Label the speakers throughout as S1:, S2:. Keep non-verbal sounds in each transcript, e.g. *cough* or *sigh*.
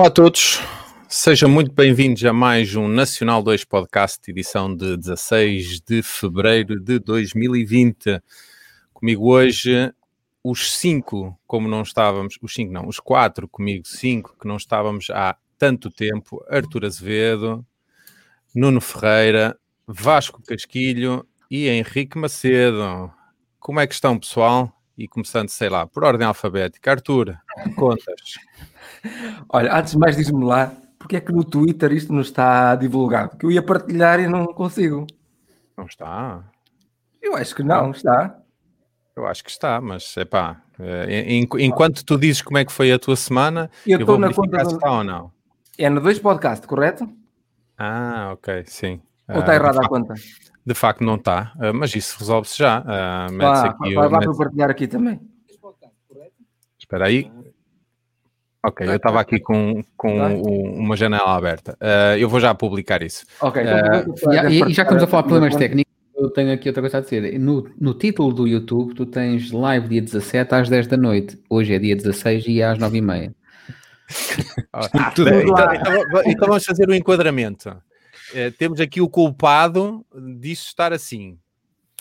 S1: Olá a todos, sejam muito bem-vindos a mais um Nacional 2 Podcast, edição de 16 de fevereiro de 2020. Comigo hoje os cinco, como não estávamos, os cinco não, os quatro comigo, cinco, que não estávamos há tanto tempo: Artur Azevedo, Nuno Ferreira, Vasco Casquilho e Henrique Macedo. Como é que estão, pessoal? E começando, sei lá, por ordem alfabética. Artur, contas. *laughs*
S2: Olha, antes de mais, diz-me lá, porque é que no Twitter isto não está divulgado? Que eu ia partilhar e não consigo.
S1: Não está?
S2: Eu acho que não, está.
S1: Eu acho que está, mas é pá, enquanto tu dizes como é que foi a tua semana,
S2: eu,
S1: vou
S2: na conta
S1: está ou não.
S2: É no 2 podcast, correto?
S1: Ah, ok, sim.
S2: Ou está uh, errada a conta?
S1: De facto não está, uh, mas isso resolve-se já. Uh,
S2: ah, vai lá para partilhar aqui também.
S1: Espera aí. Ok, eu estava aqui com, com uma janela aberta. Uh, eu vou já publicar isso.
S3: Ok, então, uh, e, e, já que estamos a falar de problemas técnicos, eu tenho aqui outra coisa a dizer. No, no título do YouTube, tu tens live dia 17 às 10 da noite. Hoje é dia 16 e é às 9 e meia. *laughs*
S1: ah, então, então, então, vamos fazer o um enquadramento. Uh, temos aqui o culpado disso estar assim.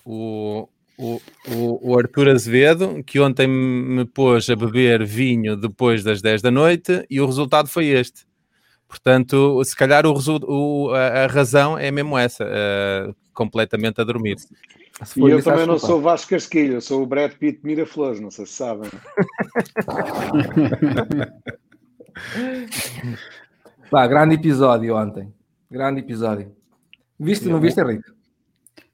S1: O, o, o, o Arthur Azevedo, que ontem me pôs a beber vinho depois das 10 da noite e o resultado foi este. Portanto, se calhar o, o a, a, razão é mesmo essa, uh, completamente a dormir.
S4: E eu também não sou Vasco Casquilho, eu sou o Brad Pitt Miraflores, não sei se sabem. *laughs*
S2: Pá, grande episódio ontem. Grande episódio. Viste ou não viste, Henrique?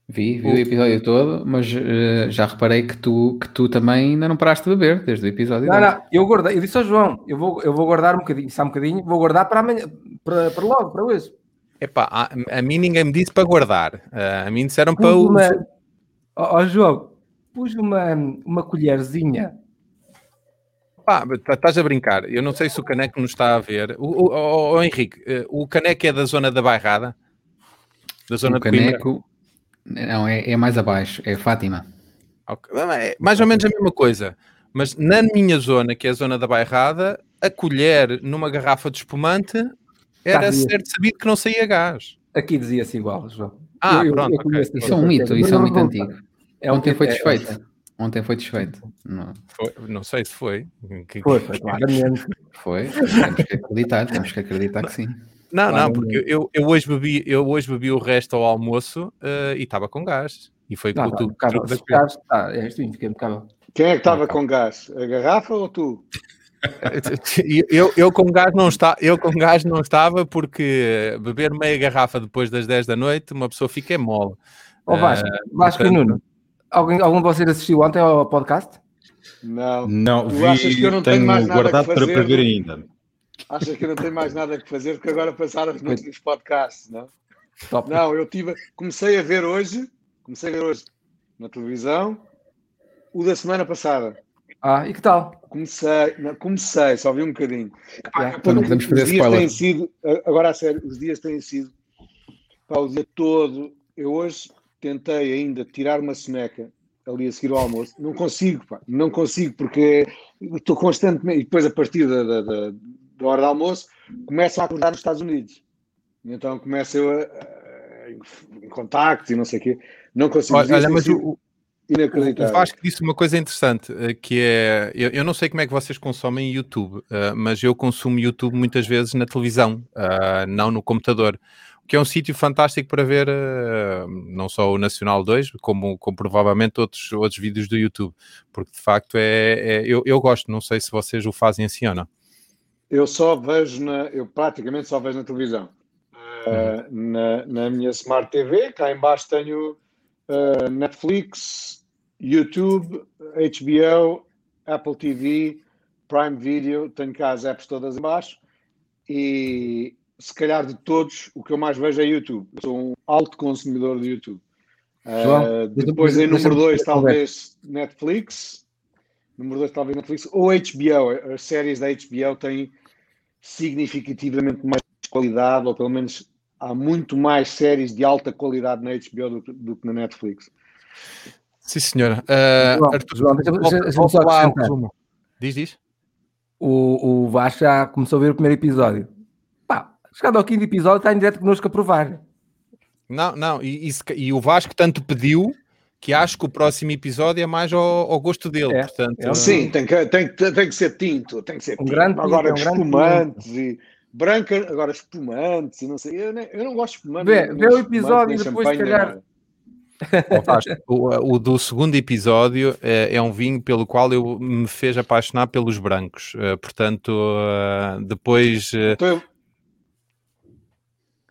S3: Vi, vi o, o episódio todo, mas uh, já reparei que tu, que tu também ainda não paraste de beber desde o episódio.
S2: Não, não, eu guardei, eu disse ao João, eu vou, eu vou guardar um bocadinho, só um bocadinho, vou guardar para amanhã, para, para logo, para hoje.
S1: Epá, a, a mim ninguém me disse para guardar, uh, a mim disseram para
S2: uma, o. Ó oh, João, pus uma, uma colherzinha.
S1: Pá, estás a brincar, eu não sei se o caneco nos está a ver. O, o, o, o Henrique, uh, o caneco é da zona da Bairrada?
S3: Da zona o de caneco... Coimbra? Não, é, é mais abaixo, é Fátima.
S1: Okay. É mais ou menos a mesma coisa. Mas na minha zona, que é a zona da bairrada, a colher numa garrafa de espumante era certo sabido que não saía gás.
S2: Aqui dizia-se igual, João.
S1: Ah, eu, pronto. Eu, eu
S3: okay. Isso é um mito, isso é um mito antigo. É Ontem foi desfeito. É, é. Ontem foi desfeito.
S1: Não. Foi, não sei se foi.
S2: Foi, foi, claramente.
S3: Foi, temos que acreditar, temos que acreditar que sim.
S1: Não, não, porque eu, eu, hoje bebi, eu hoje bebi o resto ao almoço uh, e estava com gás. E foi
S2: não,
S1: com
S2: o truque da gás, tá, é.
S4: Quem é que estava com gás? A garrafa ou tu? *laughs*
S1: eu, eu, com gás não está, eu com gás não estava porque beber meia garrafa depois das 10 da noite, uma pessoa fica mole.
S2: Ó oh, Vasco, uh, Vasco portanto... e Nuno, alguém, algum de vocês assistiu ontem ao podcast?
S4: Não.
S5: Não, tu vi, achas que eu não tenho, tenho mais nada guardado para, para ver ainda.
S4: Achas que eu não tenho mais nada que fazer porque agora passaram os nos podcasts, não? Top. Não, eu tive, comecei a ver hoje, comecei a ver hoje na televisão o da semana passada.
S2: Ah, e que tal?
S4: Comecei, não, comecei, só vi um bocadinho.
S3: Ah, não podemos fazer
S4: os dias têm sido, agora a sério, os dias têm sido para o dia todo. Eu hoje tentei ainda tirar uma soneca ali a seguir ao almoço. Não consigo, pá, não consigo, porque estou constantemente, e depois a partir da, da, da da hora do almoço, começam a acordar nos Estados Unidos. Então começo eu a, a, em contactos e não sei o quê. Não consigo
S1: olha, olha mas o, inacreditável. O Vasco disse uma coisa interessante, eh, que é, eu, eu, não sei como é que vocês consomem YouTube, uh, mas eu consumo YouTube muitas vezes na televisão, uh, não no computador, que é um sítio fantástico para ver uh, não só o Nacional 2, como, como provavelmente outros, outros vídeos do YouTube, porque de facto é, é eu, eu gosto, não sei se vocês o fazem assim ou não.
S4: Eu só vejo na, eu praticamente só vejo na televisão. Uh, na, na, minha Smart TV, cá embaixo tenho uh, Netflix, YouTube, HBO, Apple TV, Prime Video, tenho cá as apps todas embaixo e se calhar de todos o que eu mais vejo é YouTube. Eu sou um alto consumidor de YouTube. Uh, depois em número 2 talvez Netflix, número 2 talvez Netflix, ou HBO. As séries da HBO têm significativamente mais qualidade, ou pelo menos há muito mais séries de alta qualidade na HBO do, do que na Netflix.
S1: Sim, senhora. Uh, João, Arthur, João,
S2: deixa, deixa, deixa
S1: Diz, diz.
S2: O, o, o Vasco já começou a ver o primeiro episódio. Pá, chegado ao quinto episódio, está em direto connosco a provar.
S1: Não, não, e, e, e, o Vasco tanto pediu que acho que o próximo episódio é mais ao, ao gosto dele. É, portanto,
S4: é. Sim, tem que, tem, tem que ser tinto, tem que ser um tinto. Grande agora tinto, espumantes um e branca, agora espumantes e não sei. Eu, nem, eu não gosto de espumantes.
S2: Vê, vê o episódio e depois calhar.
S1: O, o, do segundo episódio é, é, um vinho pelo qual eu me fez apaixonar pelos brancos. Uh, portanto, uh, depois. Uh... Então eu...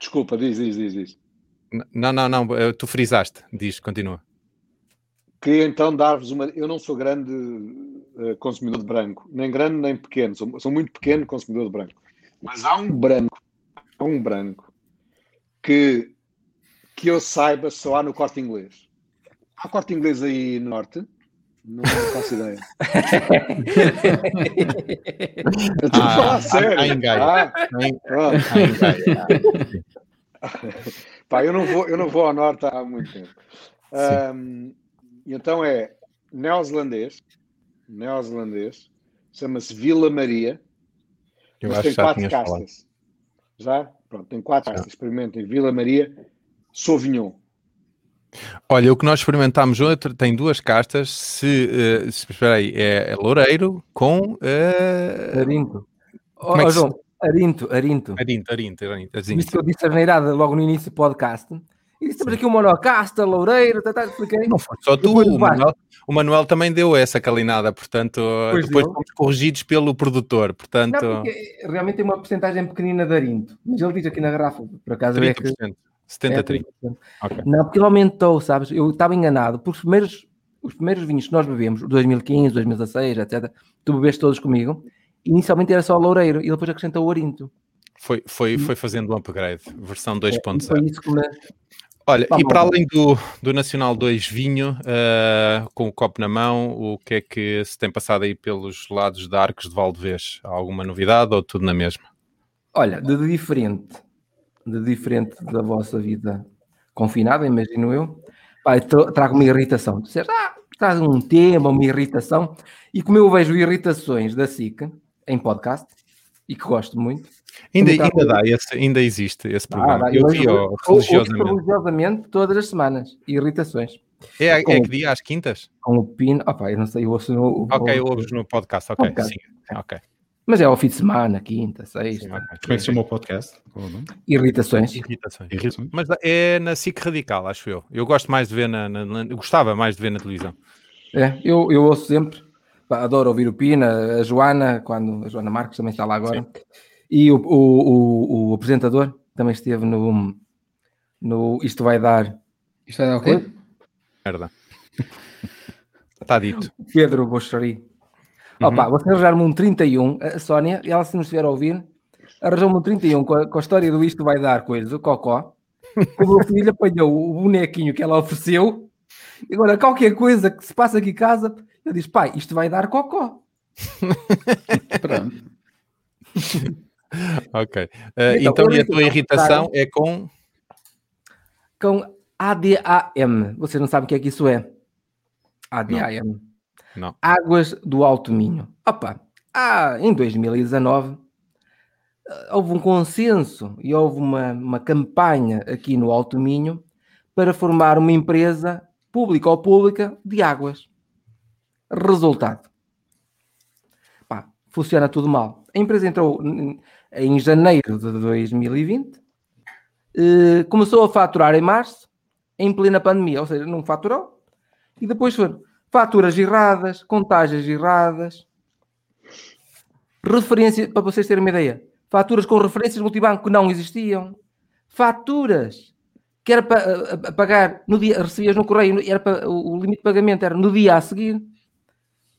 S4: Desculpa, diz, diz, diz, diz.
S1: Não, não, não, tu frisaste. Diz, continua.
S4: Queria então dar-vos uma. Eu não sou grande consumidor de branco, nem grande nem pequeno, sou, sou muito pequeno consumidor de branco. Mas há um branco, há um branco que que eu saiba só há no corte inglês. Há corte inglês aí no norte? Não faço ideia. eu estou ah, a falar sério. Ah, ah, Pá, eu não vou, eu não vou ao norte há muito tempo. Um, então é neozelandês, neozelandês, chama-se Vila Maria. Eu mas tem quatro castas. Falado. Já? Pronto, tem quatro castas. Experimentem Vila Maria Sauvignon.
S1: Olha, o que nós experimentámos outro tem duas castas. Se, uh, se espera aí, é, é loureiro com uh...
S2: arinto. Como é oh, João, se... arinto, arinto.
S1: Arinto, arinto, arinto.
S2: Visto que eu disse a logo no início do podcast. E temos aqui o monocasta, loureiro, tá, tá, expliquei.
S1: Não foi só tu, o Manuel, o Manuel, também deu essa calinada, portanto, pois depois fomos corrigidos pelo produtor, portanto... Não,
S2: realmente tem uma porcentagem pequenina de arinto, mas ele diz aqui na garrafa, por acaso 30%. é que...
S1: 70 30.
S2: Okay. Não, porque ele aumentou, sabes? Eu estava enganado, porque os primeiros, os primeiros vinhos que nós bebemos, 2015, 2016, etc., tu bebeste todos comigo, inicialmente era só loureiro e depois acrescentou o Orinto.
S1: Foi, foi, foi fazendo um upgrade, versão 2.0. É, foi isso que me... Olha, e para além do, do Nacional 2 vinho, uh, com o copo na mão, o que é que se tem passado aí pelos lados de Arcos de Valdevez? Há alguma novidade ou tudo na mesma?
S2: Olha, de diferente de diferente da vossa vida confinada, imagino eu, pá, trago uma irritação. Tu disseste, ah, traz um tema, uma irritação, e como eu vejo irritações da SIC em podcast, e que gosto muito.
S1: Ainda, ainda dá, esse, ainda existe esse programa. Ah, eu vi religiosamente.
S2: religiosamente todas as semanas, irritações.
S1: É, é que dia? Às quintas?
S2: Com o pino. Opa, eu não sei, eu ouço no.
S1: Ok, ouves no podcast, ok. Podcast. Sim, ok.
S2: Mas é ao fim de semana, quinta, sexta.
S5: Como é que se chama o podcast?
S2: Irritações.
S1: Irritações. Irritações. Mas é na SIC Radical, acho eu. Eu gosto mais de ver na, na, na gostava mais de ver na televisão.
S2: É, eu, eu ouço sempre, adoro ouvir o Pina, a Joana, quando a Joana Marques também está lá agora, Sim. E o, o, o, o, apresentador também esteve no, no Isto Vai Dar.
S3: Isto vai dar o quê?
S1: Merda. *laughs* está dito.
S2: Pedro Bochari. Uhum. Opa, você arranjar-me um 31, a Sónia, e ela se nos estiver a ouvir, arranjou-me um 31 com a, com a história do isto vai dar coisa, o Cocó. *laughs* O meu filho apanhou o bonequinho que ela ofereceu. E agora, qualquer coisa que se passa aqui em casa, ele diz: pai, isto vai dar Cocó. *laughs*
S1: Pronto. *laughs* ok. Uh, então, então e a tua irritação é com.
S2: Com ADAM. Vocês não sabem o que é que isso é? ADAM. Não.
S1: Não.
S2: Águas do Alto Minho. Opa, ah, em 2019 eh, houve um consenso e houve uma, uma campanha aqui no Alto Minho para formar uma empresa pública ou pública de águas. Resultado. Pá, funciona tudo mal. A empresa entrou em janeiro de 2020, eh, começou a faturar em março, em plena pandemia, ou seja, não faturou, e depois foi Faturas erradas, contagens erradas. Referência, para vocês terem uma ideia, faturas com referências multibanco que não existiam. Faturas que era para pagar no dia, recebias no correio, era para, o limite de pagamento era no dia a seguir.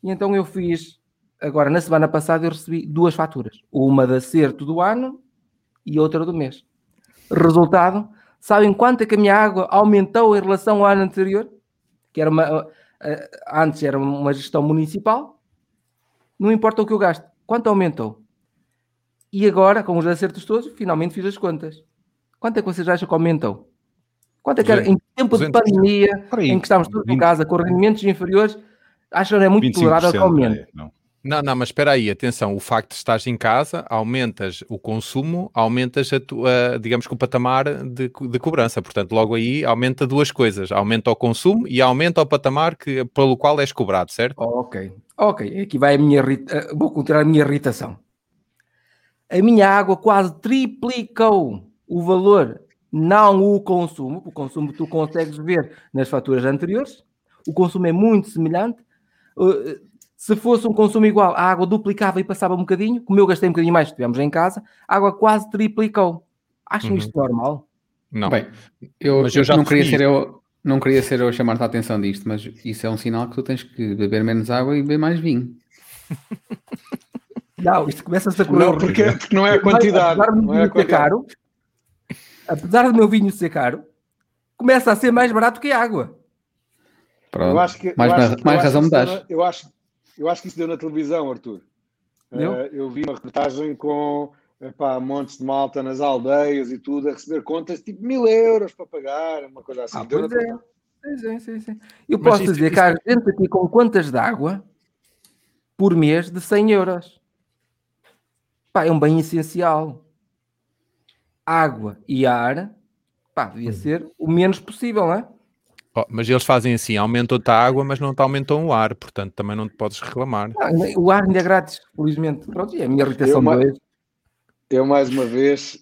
S2: E então eu fiz, agora na semana passada eu recebi duas faturas, uma de acerto do ano e outra do mês. Resultado, sabem quanto é que a minha água aumentou em relação ao ano anterior? Que era uma, eh, antes era uma gestão municipal, não importa o que eu gasto, quanto aumentou? E agora, com os acertos todos, finalmente fiz as contas. Quanto é que vocês acham que aumentou? Quanto é que era em tempo de pandemia, em que estávamos todos em casa com rendimentos inferiores, acham que é muito tolerável que aumente?
S5: Não,
S1: Não, não, mas espera aí, atenção, o facto de estás em casa, aumentas o consumo, aumentas a tua, digamos que o patamar de, de cobrança, portanto logo aí aumenta duas coisas, aumenta o consumo e aumenta o patamar que, pelo qual és cobrado, certo?
S2: Ok, ok, aqui vai a minha, eh, vou continuar a minha irritação. A minha água quase triplicou o valor, não o consumo, o consumo tu consegues ver nas faturas anteriores, o consumo é muito semelhante, eh, se fosse um consumo igual, a água duplicava e passava um bocadinho, como eu gastei um bocadinho mais, estivemos em casa, a água quase triplicou. Acham uhum. isto normal?
S3: Não. Bem, eu, mas eu já não queria ser eu, não queria ser eu a chamar-te a atenção disto, mas isso é um sinal que tu tens que beber menos água e beber mais vinho. *laughs*
S2: Não, isto começa-se a correr.
S4: Não, porque, porque não é a quantidade. Apesar, não é a quantidade.
S2: Caro, apesar do meu vinho ser caro, começa a ser mais barato que a água.
S3: Pronto. Eu acho que, mais, eu acho, mais razão me dás.
S4: Eu acho, eu acho que isso deu na televisão, Arthur. Uh, eu vi uma reportagem com epá, montes de malta nas aldeias e tudo, a receber contas tipo mil euros para pagar, uma coisa assim. Ah,
S2: pois é. Pois é, sim, sim. Eu Mas posso dizer que há gente aqui com contas de água por mês de 100 euros. Pá, é um bem essencial. Água e ar, pá, devia hum. ser o menos possível, não é?
S1: Oh, mas eles fazem assim, aumentam-te a água, mas não te aumentam o ar, portanto também não te podes reclamar.
S2: Ah, o ar ainda é grátis, felizmente. Pronto, e é a minha irritação eu, de
S4: Eu, mais uma vez,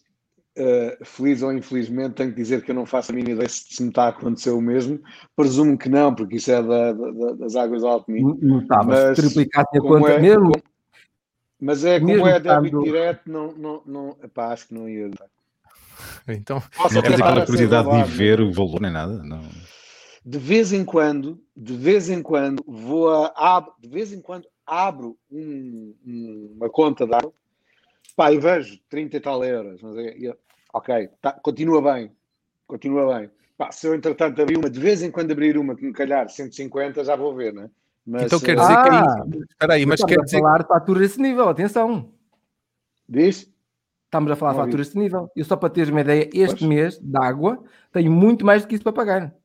S4: uh, feliz ou infelizmente, tenho que dizer que eu não faço a mínima ideia se me está a acontecer o mesmo. Presumo que não, porque isso é da, da, das águas do Alto Minho.
S2: Não está, mas, mas triplicasse a conta é, mesmo. Como,
S4: mas é como é débito direto, não, não, não epá, acho que não ia.
S5: Então, não tens aquela curiosidade de ver o valor nem nada? Não
S4: de vez em quando, de vez em quando, vou a, ab, de vez em quando abro um, um, uma conta de água, pá, e vejo 30 e tal euros, mas é, ok, tá, continua bem, continua bem. Pá, se eu entretanto abrir uma, de vez em quando abrir uma que me calhar 150, já vou ver, né?
S1: Mas, então quer dizer ah, que Espera aí, mas quer dizer.
S2: falar de faturas desse nível, atenção.
S4: Diz?
S2: Estamos a falar de faturas desse nível. Eu só para teres uma ideia, este pois. mês de água tenho muito mais do que isso para pagar.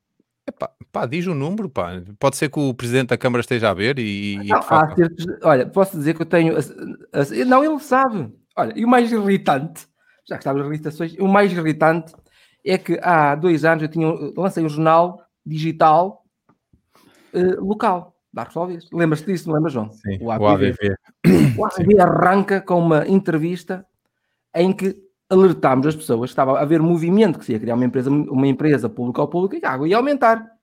S1: Epá, pá, diz o um número, pá. Pode ser que o presidente da Câmara esteja a ver e.
S2: Não, há certos, olha, posso dizer que eu tenho. Não, ele sabe. Olha, e o mais irritante, já que estava as irritações, o mais irritante é que há dois anos eu tinha, lancei um jornal digital uh, local, da Arcosolvias. Lembras-te disso, não lembras, João?
S1: Sim, o ABV.
S2: O ABV arranca com uma entrevista em que alertámos as pessoas que estava a haver movimento que se ia criar uma empresa, uma empresa pública ou pública e a água ia aumentar.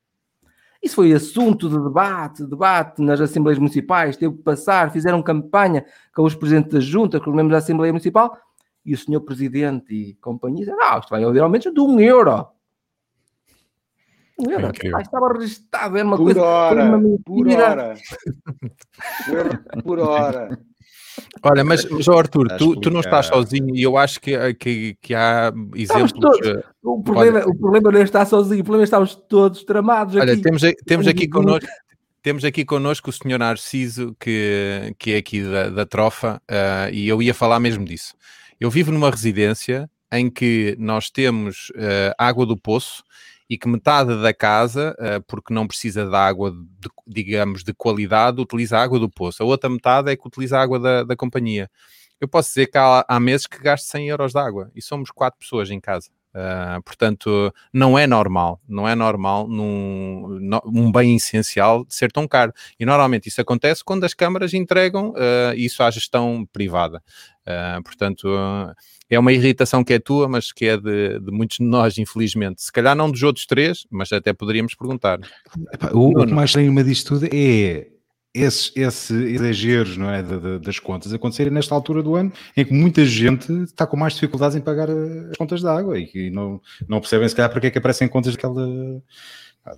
S2: Isso foi assunto de debate, debate nas Assembleias Municipais, teve que passar, fizeram campanha com os presidentes da Junta, com os membros da Assembleia Municipal, e o senhor Presidente e companhia disseram, não, isto vai haver aumento de um euro. Um euro. Ah, estava registado, era uma
S4: por
S2: coisa...
S4: Hora, uma por hora, *laughs* por hora. por hora.
S1: Olha, mas, mas oh Arthur, tu, tu não estás sozinho e eu acho que, que, que há exemplos. Todos,
S2: eh, o, problema, o problema não é estar sozinho, o problema é estamos todos tramados
S1: Olha,
S2: aqui.
S1: temos, temos aqui connosco. Temos aqui connosco o senhor Narciso, que, que é aqui da, da Trofa, uh, e eu ia falar mesmo disso. Eu vivo numa residência em que nós temos uh, água do poço e que metade da casa, uh, porque não precisa de água, de, digamos, de qualidade, utiliza água do poço. A outra metade é que utiliza água da, da companhia. Eu posso dizer que há, há meses que gasto 100 euros de água e somos quatro pessoas em casa. Uh, portanto, não é normal, não é normal num um bem essencial ser tão caro. E normalmente isso acontece quando as câmaras entregam uh, isso à gestão privada. Uh, portanto, é uma irritação que é tua, mas que é de, de, muitos de nós, infelizmente. Se calhar não dos outros três, mas até poderíamos perguntar.
S5: Epá, o, o, que mais estranho disto tudo é esses, esses exageros não é, de, de, das contas acontecerem nesta altura do ano em que muita gente está com mais dificuldades em pagar as contas da água e que não, não percebem se calhar porque é que aparecem contas daquela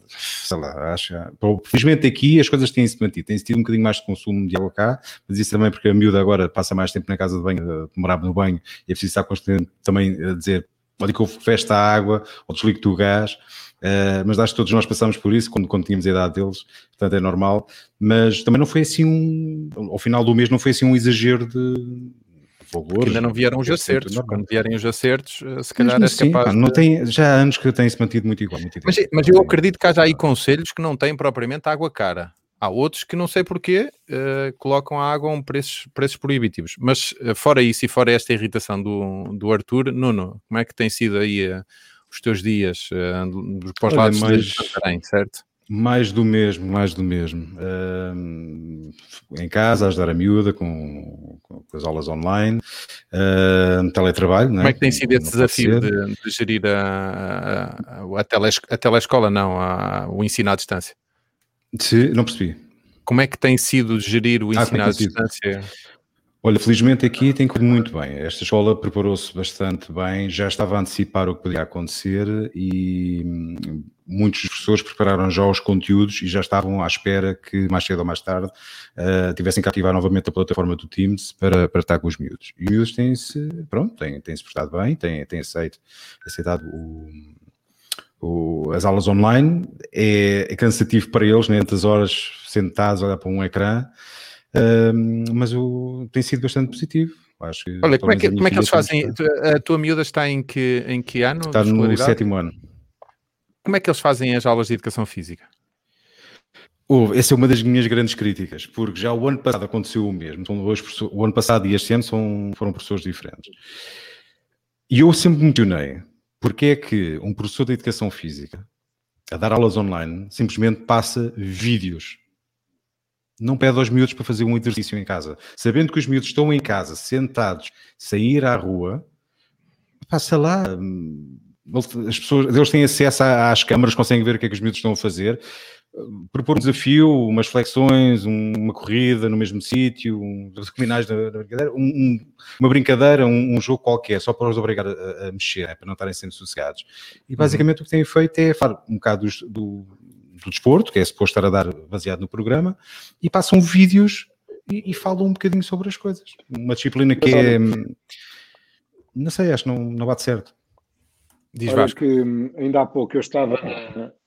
S5: sei lá, acho felizmente aqui as coisas têm-se mantido, tem-se tido um bocadinho mais de consumo de água cá, mas isso também porque a miúda agora passa mais tempo na casa de banho, demorava no banho, e é preciso estar constante também a dizer, olha que eu fecho a água, ou desligo-te o gás, Uh, mas acho que todos nós passamos por isso quando, quando tínhamos a idade deles, portanto é normal. Mas também não foi assim um. Ao final do mês, não foi assim um exagero de.
S1: Valores, ainda não vieram os acertos. Quando vierem os acertos, eh, se calhar é
S5: sim, capaz. Pá, não de... tem, já há anos que tem-se mantido muito igual. Muito
S1: mas, mas, eu acredito que haja aí conselhos que não têm propriamente água cara. Há outros que não sei porquê uh, colocam a água a um preços, preços proibitivos. Mas uh, fora isso e fora esta irritação do, do Arthur, Nuno, como é que tem sido aí uh, os teus dias uh, para os lados mais, de Santarém, certo?
S5: Mais do mesmo, mais do mesmo. Uh, em casa, a ajudar a miúda com, com, com as aulas online, uh, teletrabalho.
S1: Como
S5: é?
S1: é que tem sido esse desafio de, de, gerir a, a, a, teles, a telescola, não, a, o ensino à distância?
S5: Se, não percebi.
S1: Como é que tem sido gerir o ah, ensino ah, à distância?
S5: Olha, felizmente aqui tem corrido muito bem. Esta escola preparou-se bastante bem, já estava a antecipar o que podia acontecer e hum, muitos professores prepararam já os conteúdos e já estavam à espera que mais cedo ou mais tarde uh, tivessem que ativar novamente a plataforma do Teams para, para estar com os miúdos. E os miúdos têm-se, pronto, têm-se têm portado bem, têm, têm aceito, aceitado o, o, as aulas online. É, é, cansativo para eles, né, tantas horas sentados a olhar para um ecrã, mas o, tem sido bastante positivo. Acho que,
S1: Olha, como é que, como é que eles fazem? A tua miúda está em que, em que ano?
S5: Está no sétimo ano.
S1: Como é que eles fazem as aulas de educação física?
S5: Oh, essa é uma das minhas grandes críticas, porque já o ano passado aconteceu o mesmo. São dois o ano passado e este ano são, foram professores diferentes. E eu sempre me questionei porque é que um professor de educação física a dar aulas online simplesmente passa vídeos não pede aos miúdos para fazer um exercício em casa. Sabendo que os miúdos estão em casa, sentados, sem ir à rua, passa lá. Hum, as pessoas, eles têm acesso às câmaras, conseguem ver o que é que os miúdos estão a fazer. Propor um desafio, umas flexões, uma corrida no mesmo sítio, um, brincadeira, um, uma brincadeira, um, um, jogo qualquer, só para os obrigar a, a mexer, né, para não estarem sempre sossegados. E basicamente uhum. o que têm feito é falar um bocado do, do do desporto, que é suposto estar a dar baseado no programa, e passam vídeos e, e falam um bocadinho sobre as coisas. Uma disciplina que é. Não sei, acho que não, não bate certo.
S4: Diz Olha Vasco. que hum, ainda há pouco eu estava,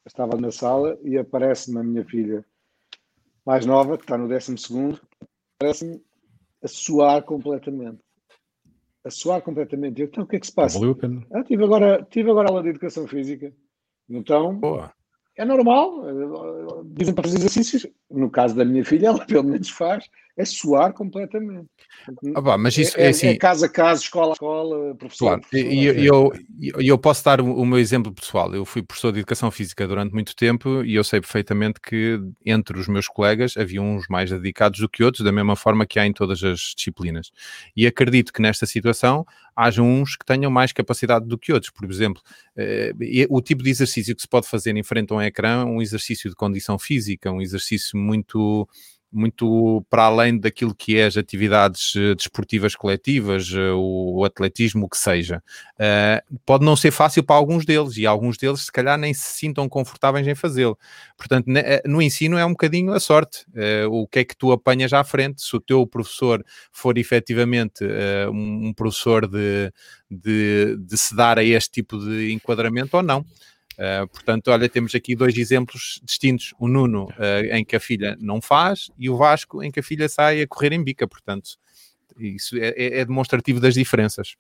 S4: estava na sala e aparece-me a minha filha mais nova, que está no 12 segundo, parece-me a suar completamente. A suar completamente. Eu, então, o que é que se passa? Valeu a pena. Ah, tive agora, tive agora aula de educação física. Então, Boa é normal, dizem para fazer exercícios. No caso da minha filha, ela pelo menos faz, é suar completamente.
S1: Ah, mas isso é,
S4: é,
S1: assim,
S4: é casa a casa, escola a escola, professor.
S1: Claro, e eu, eu, eu, posso dar o meu exemplo pessoal. Eu fui professor de educação física durante muito tempo e eu sei perfeitamente que entre os meus colegas havia uns mais dedicados do que outros, da mesma forma que há em todas as disciplinas. E acredito que nesta situação haja uns que tenham mais capacidade do que outros. Por exemplo, eh, o tipo de exercício que se pode fazer em frente a um ecrã, um exercício de condição física, um exercício muito muito para além daquilo que é as atividades uh, desportivas coletivas, uh, o, atletismo, o que seja. Uh, pode não ser fácil para alguns deles e alguns deles, se calhar, nem se sintam confortáveis em fazê-lo. Portanto, no ensino é um bocadinho a sorte. o que é que tu apanhas à frente? Se o teu professor for efetivamente um, um, professor de, de, de se dar a este tipo de enquadramento ou não. Uh, portanto, olha, temos aqui dois exemplos distintos: o Nuno, uh, em que a filha não faz, e o Vasco, em que a filha sai a correr em bica. Portanto, isso é, é, é demonstrativo das diferenças.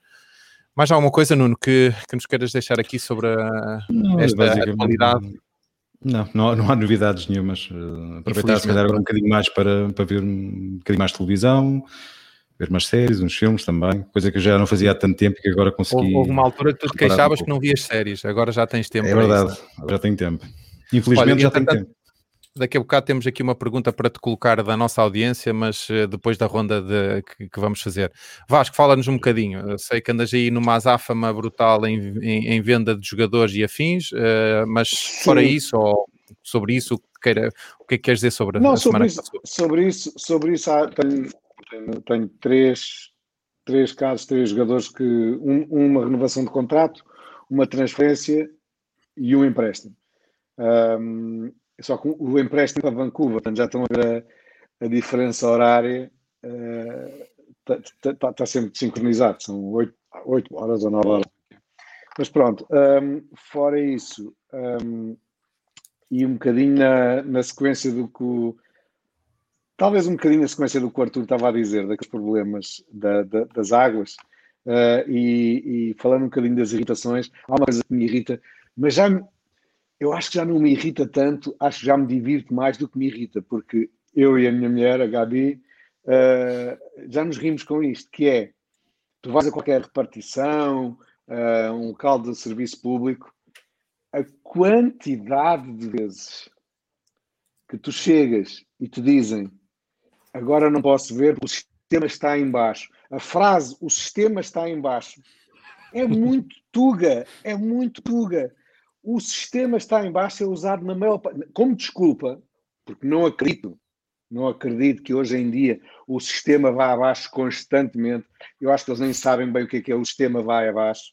S1: Mais alguma coisa, Nuno, que, que nos queiras deixar aqui sobre a, não, esta atualidade?
S5: Não, não há, não há novidades nenhumas. Uh, aproveitar se calhar um bocadinho mais para, para ver um bocadinho mais televisão, ver umas séries, uns filmes também, coisa que eu já não fazia há tanto tempo e que agora consegui.
S1: Houve uma altura que tu te queixavas um que não vias séries, agora já tens tempo.
S5: É verdade, isso, já tenho tempo. Infelizmente Olha, já tenho tempo.
S1: Daqui a bocado temos aqui uma pergunta para te colocar da nossa audiência, mas uh, depois da ronda de, que, que, vamos fazer. Vasco, fala-nos um bocadinho. Eu sei que andas aí numa azáfama brutal em, em, em venda de jogadores e afins, uh, mas Sim. fora isso, ou sobre isso, o que, queira, o que é que queres dizer sobre
S4: Não,
S1: a
S4: sobre isso, sobre isso, sobre isso há, tenho, tenho, tenho três, três casos, três jogadores que um, uma renovação de contrato, uma transferência e um empréstimo. Um, só que o empréstimo para Vancouver, já estão a ver a, a diferença horária, está uh, tá, tá sempre sincronizado, são 8, 8 horas ou 9 horas. Mas pronto, um, fora isso, um, e um bocadinho na, na sequência do que o talvez um bocadinho a sequência do que o Arthur estava a dizer, daqueles problemas da, da, das águas, uh, e, e, falando um bocadinho das irritações, há uma coisa que me irrita, mas já eu acho que já não me irrita tanto, acho que já me divirto mais do que me irrita, porque eu e a minha mulher, a Gabi, uh, já nos rimos com isto, que é, tu vais a qualquer repartição, uh, um local de serviço público, a quantidade de vezes que tu chegas e te dizem agora não posso ver o sistema está em baixo. A frase o sistema está em baixo é muito tuga, é muito tuga o sistema está em baixo é usado na maior como desculpa, porque não acredito, não acredito que hoje em dia o sistema vá abaixo constantemente. Eu acho que eles nem sabem bem o que é que é o sistema vai abaixo.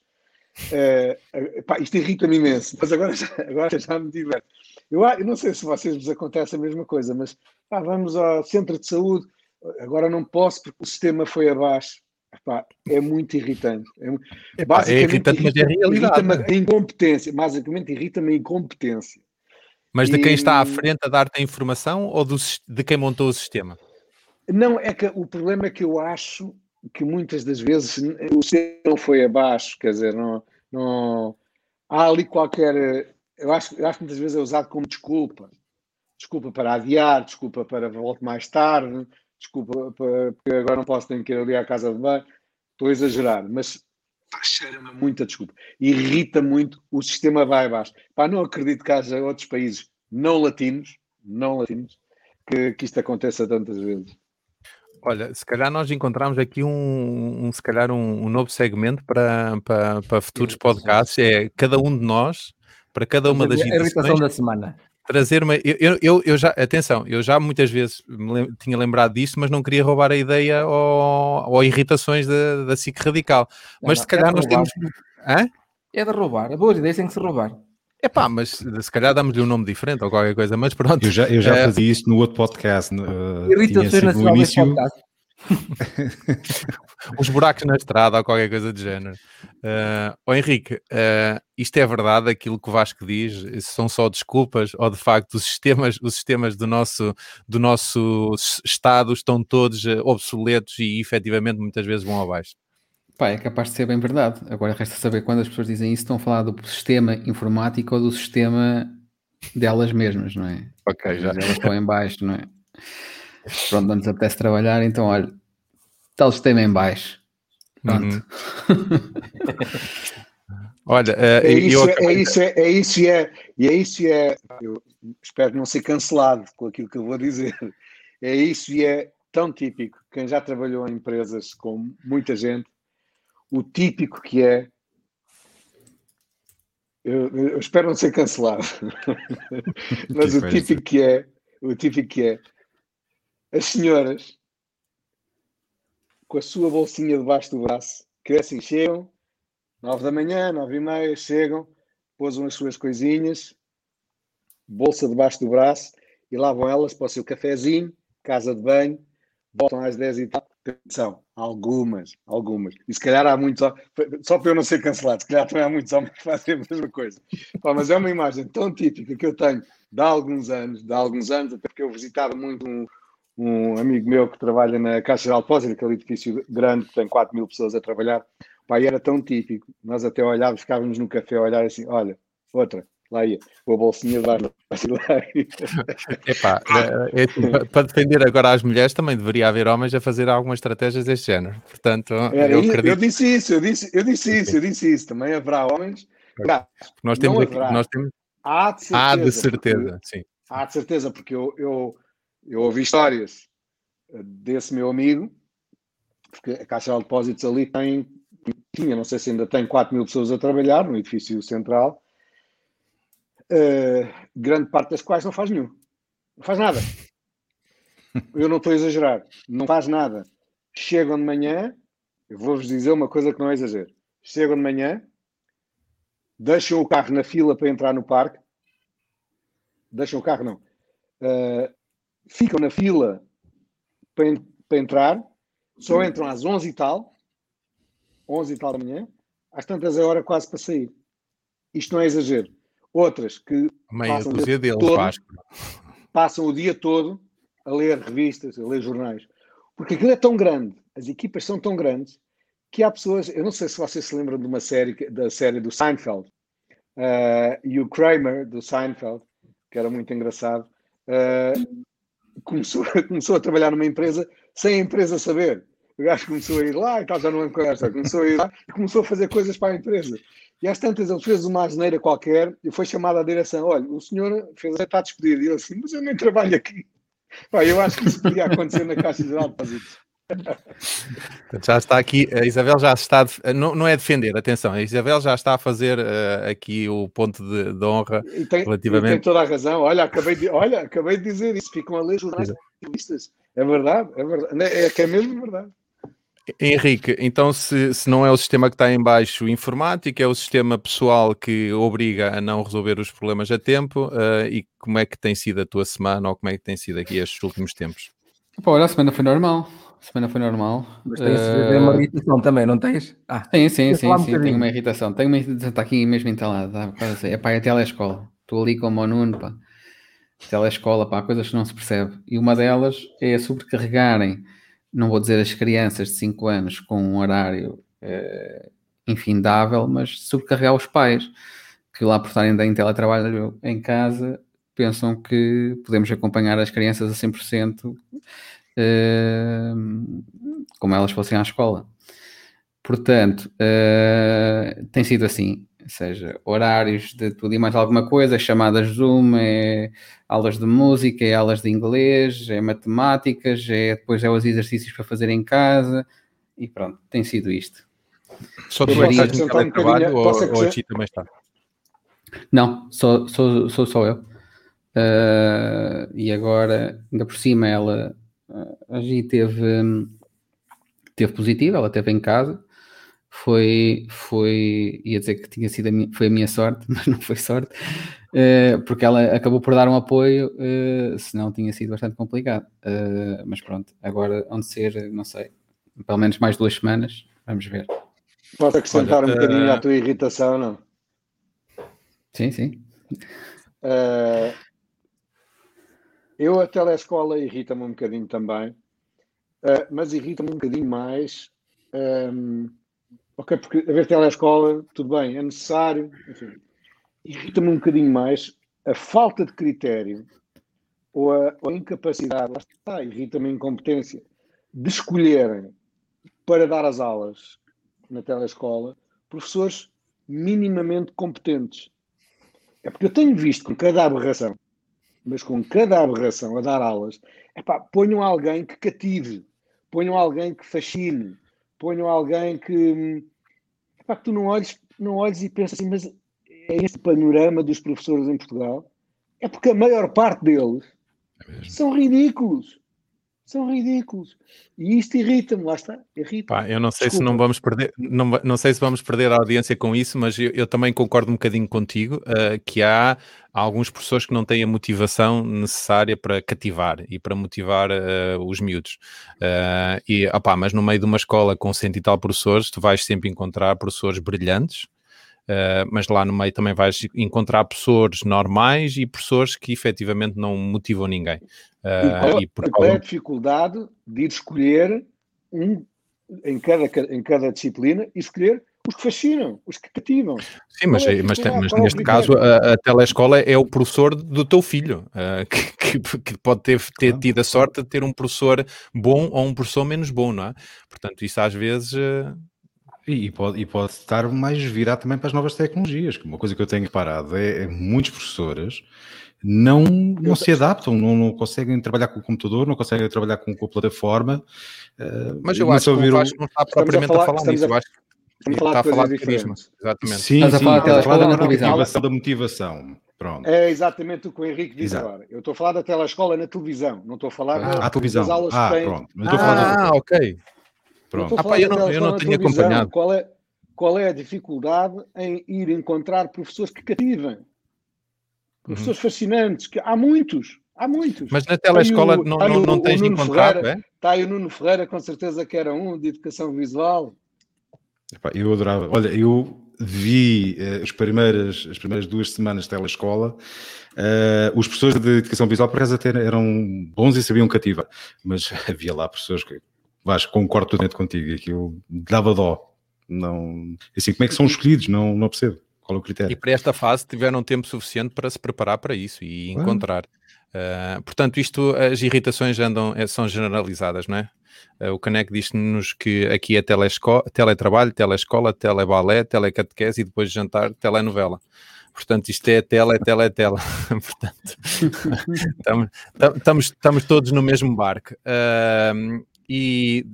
S4: Uh, pá, isto irrita-me imenso, mas agora já, agora já me diverto. Eu, eu não sei se vocês vos acontece a mesma coisa, mas pá, vamos ao centro de saúde, agora não posso porque o sistema foi abaixo. Epá, é muito irritante. É,
S1: Epá, é irritante, mas é realidade.
S4: Irrita-me a incompetência. Basicamente, irrita-me a incompetência.
S1: Mas de quem está à frente a dar-te a informação ou do, de quem montou o sistema?
S4: Não, é que o problema é que eu acho que muitas das vezes o sistema não foi abaixo, quer dizer, não, não há ali qualquer. Eu acho, eu acho que muitas vezes é usado como desculpa. Desculpa para adiar, desculpa para voltar mais tarde, desculpa, porque agora não posso, tenho que ir ali à casa de banho, estou a exagerar, mas cheira-me muita desculpa. Irrita muito, o sistema vai abaixo. Pá, não acredito que haja outros países não latinos, não latinos, que, que isto aconteça tantas vezes.
S1: Olha, se calhar nós encontramos aqui um, um se calhar um, um, novo segmento para, para, para futuros podcasts, é cada um de nós, para cada uma das
S2: A irritação da semana
S1: trazer uma. Eu, eu, eu, já, atenção, eu já muitas vezes me tinha lembrado disso, mas não queria roubar a ideia ou, irritações da, da SIC radical. Mas não, se calhar é nós temos.
S2: Hã? É de roubar, a boa ideia tem que se roubar.
S1: É pá, mas se calhar damos-lhe um nome diferente ou qualquer coisa, mas pronto.
S5: Eu já, eu já é... fazia isso no outro podcast. Uh,
S2: Irritações no início. Podcast. *laughs*
S1: Os buracos na estrada ou qualquer coisa do género. Uh, oh Henrique, uh, isto é verdade, aquilo que o Vasco diz, são só desculpas, ou de facto os sistemas, os sistemas do, nosso, do nosso Estado estão todos uh, obsoletos e efetivamente muitas vezes vão abaixo?
S3: Pá, é capaz de ser bem verdade. Agora resta saber quando as pessoas dizem isso, estão a falar do sistema informático ou do sistema delas mesmas, não é?
S1: Ok, já.
S3: Elas estão em baixo, não é? Pronto, não nos apetece trabalhar, então olha, tal sistema em baixo. Pronto. Uhum. *laughs*
S1: olha,
S4: uh, é, isso, eu... é, isso, é, é isso e é, e é isso e é, eu espero não ser cancelado com aquilo que eu vou dizer. É isso e é tão típico, quem já trabalhou em empresas com muita gente, o típico que é eu, eu, espero não ser cancelado, *laughs* mas o típico que é, o típico que é as senhoras com a sua bolsinha debaixo do braço, que é assim, chegam, nove da manhã, nove e meia, chegam, pousam as suas coisinhas, bolsa debaixo do braço, e lá vão elas para o seu cafezinho, casa de banho, voltam às dez e tal. Atenção, algumas, algumas. E se calhar há muitos, só para eu não ser cancelado, se calhar também há muitos homens que fazem a mesma coisa. Pá, mas é uma imagem tão típica que eu tenho de há alguns anos, de há alguns anos, até porque eu visitava muito um, um amigo meu que trabalha na Caixa de Depósito, aquele edifício grande que tem 4 mil pessoas a trabalhar. Pai, era tão típico. Nós até olhávamos, ficávamos no café a olhar assim: olha, outra, lá ia, com a bolsinha de ar.
S1: Epá, é, é, para defender agora as mulheres também deveria haver homens a fazer algumas estratégias deste género. Portanto,
S4: é, eu, acredito... eu, disse isso, eu disse, eu disse isso, eu disse isso. Também haverá homens.
S1: nós temos, aqui, nós temos...
S4: Há de certeza.
S1: Há de certeza, sim.
S4: Há de certeza, porque eu, eu eu ouvi histórias eh, desse meu amigo, porque a Caixa de Depósitos ali tem, tinha, não sei se ainda tem 4 mil pessoas a trabalhar no edifício central, uh, grande parte das quais não faz nenhum. Não faz nada. *laughs* Eu não estou a exagerar. Não faz nada. Chegam de manhã, eu vou-vos dizer uma coisa que não é exagero. Chegam de manhã, deixam o carro na fila para entrar no parque, deixam o carro, não. Uh, ficam na fila para, para entrar, só entram às 11 e tal, 11 e tal da manhã, às tantas é hora quase para sair. Isto não é exagero. Outras que
S1: Meia passam, o dia deles, todo,
S4: passam o dia todo a ler revistas, a ler jornais. Porque aquilo é tão grande, as equipas são tão grandes, que há pessoas, eu não sei se vocês se lembram de uma série, da série do Seinfeld, uh, e o Kramer, do Seinfeld, que era muito engraçado, uh, começou, *laughs* começou a trabalhar numa empresa sem a empresa saber. O gajo começou a ir lá e tal, já não lembro conversa, começou a ir lá e começou a fazer coisas para a empresa. E às tantas ele fez uma asneira qualquer e foi chamado à direção: olha, o senhor fez, está despedido. E ele assim, mas eu nem trabalho aqui. Pá, eu acho que isso podia acontecer na Caixa Geral de Depósitos.
S1: Já está aqui, a Isabel já está, não, não é defender, atenção, a Isabel já está a fazer uh, aqui o ponto de, de honra
S4: e tem, relativamente. E tem toda a razão, olha acabei, de, olha, acabei de dizer isso, ficam a ler jornalistas, é verdade, é verdade, é que é mesmo verdade.
S1: Henrique, então se, se não é o sistema que está em baixo informático, é o sistema pessoal que obriga a não resolver os problemas a tempo uh, e como é que tem sido a tua semana ou como é que tem sido aqui estes últimos tempos?
S3: Pô, olha, a semana foi normal, semana foi normal.
S2: Mas tens uh... uma irritação também, não tens?
S3: Ah, sim, sim, sim, um sim tenho uma irritação, tenho uma irritação, está aqui mesmo instalada, tá, é pá, é telescola, estou ali como o Nuno, pá, telescola, pá, coisas que não se percebe, e uma delas é sobrecarregarem não vou dizer as crianças de 5 anos com um horário eh, infindável, mas sobrecarregar os pais que lá por estarem em teletrabalho em casa pensam que podemos acompanhar as crianças a 100% eh, como elas fossem à escola. Portanto, eh, tem sido assim ou seja, horários de tudo e mais alguma coisa, chamadas Zoom, é aulas de música, é aulas de inglês, é matemáticas, é, depois é os exercícios para fazer em casa e pronto, tem sido isto.
S1: Só tu estás no teletrabalho ou, ou a Ti também está?
S3: Não, sou, sou, sou só eu. Uh, e agora, ainda por cima, ela a Gi teve, teve positivo, ela esteve em casa foi, foi, ia dizer que tinha sido a minha, foi a minha sorte, *laughs* mas não foi sorte, uh, porque ela acabou por dar um apoio, uh, senão tinha sido bastante complicado. Uh, mas pronto, agora onde ser, não sei, pelo menos mais duas semanas, vamos ver.
S4: Posso acrescentar Olha, um bocadinho à tua irritação, não?
S3: Sim, sim.
S4: Eu, a telescola irrita-me um bocadinho também, mas irrita-me um bocadinho mais. Um, ehm, Ok, porque haver telescola, tudo bem, é necessário, enfim. Irrita-me um bocadinho mais a falta de critério ou a, ou a incapacidade, lá está, irrita-me a incompetência, de escolherem para dar as aulas na telescola professores minimamente competentes. É porque eu tenho visto com cada aberração, mas com cada aberração a dar aulas, é pá, ponham alguém que cative, ponham alguém que fascine, ponham alguém que, epá, que tu não olhes, não olhes e pensas assim, mas é este panorama dos professores em Portugal? É porque a maior parte deles é são ridículos. São ridículos. E isto irrita-me, lá está, irrita.
S1: Pá, eu não sei Desculpa. se não vamos perder, não, não sei se vamos perder a audiência com isso, mas eu, eu também concordo um bocadinho contigo uh, que há alguns professores que não têm a motivação necessária para cativar e para motivar uh, os miúdos. Uh, e, opá, mas no meio de uma escola com cento e tal professores, tu vais sempre encontrar professores brilhantes, Uh, mas lá no meio também vais encontrar professores normais e professores que efetivamente não motivam ninguém.
S4: Uh, e, qual, e é a dificuldade de ir escolher um em cada, em cada disciplina e escolher os que fascinam, os que cativam.
S1: Sim, mas, é, mas, mas neste caso a, a telescola é o professor do teu filho, uh, *laughs* que, que, que, pode ter, ter tido a sorte de ter um professor bom ou um professor menos bom, não é? Portanto, isso às vezes. Uh...
S5: E pode, e pode estar mais virado também para as novas tecnologias. Uma coisa que eu tenho reparado é, é muitos professores não, não se adaptam, não, não, conseguem trabalhar com o computador, não conseguem trabalhar com, com a plataforma.
S1: Uh, Mas eu acho que o Vasco não está propriamente a falar, a falar nisso. A, eu acho que está a falar de carisma. Exatamente.
S5: Sim,
S3: Estás sim, a falar, a falar da
S5: motivação. da motivação. Pronto.
S4: É exatamente o que o Henrique diz Exato. agora. Eu estou a falar da telescola na televisão, não estou a falar
S5: ah, da, televisão. das aulas ah,
S4: que
S5: têm. Pronto.
S1: ah, ok. Pronto.
S4: Eu, ah, eu, não, eu não tinha acompanhado. Qual é, qual é a dificuldade em ir encontrar professores que cativem? Professores uhum. fascinantes, que há muitos, há muitos.
S1: Mas na telescola o, não, não, não tens encontrado,
S4: Ferreira, é? Está aí o Nuno Ferreira, com certeza que era um de educação visual.
S5: Epá, eu adorava. Olha, eu vi uh, as, primeiras, as primeiras duas semanas de telescola. Uh, os professores de educação visual, por acaso, até eram bons e sabiam cativar, mas *laughs* havia lá professores que, Vasco, concordo totalmente contigo, aquilo dava dó. Não, assim, como é que são escolhidos? Não, não percebo. Qual o critério?
S1: E para esta fase tiveram tempo suficiente para se preparar para isso e encontrar. Uh, portanto, isto, as irritações andam, eh, são generalizadas, não é? Uh, o Caneco diz-nos que aqui é teletrabalho, telescola, telebalé, telecatequese e depois de jantar, telenovela. Portanto, isto é tela, é tela, é tela. *laughs* Portanto, *laughs* estamos, estamos, estamos, todos no mesmo barco. Uh, e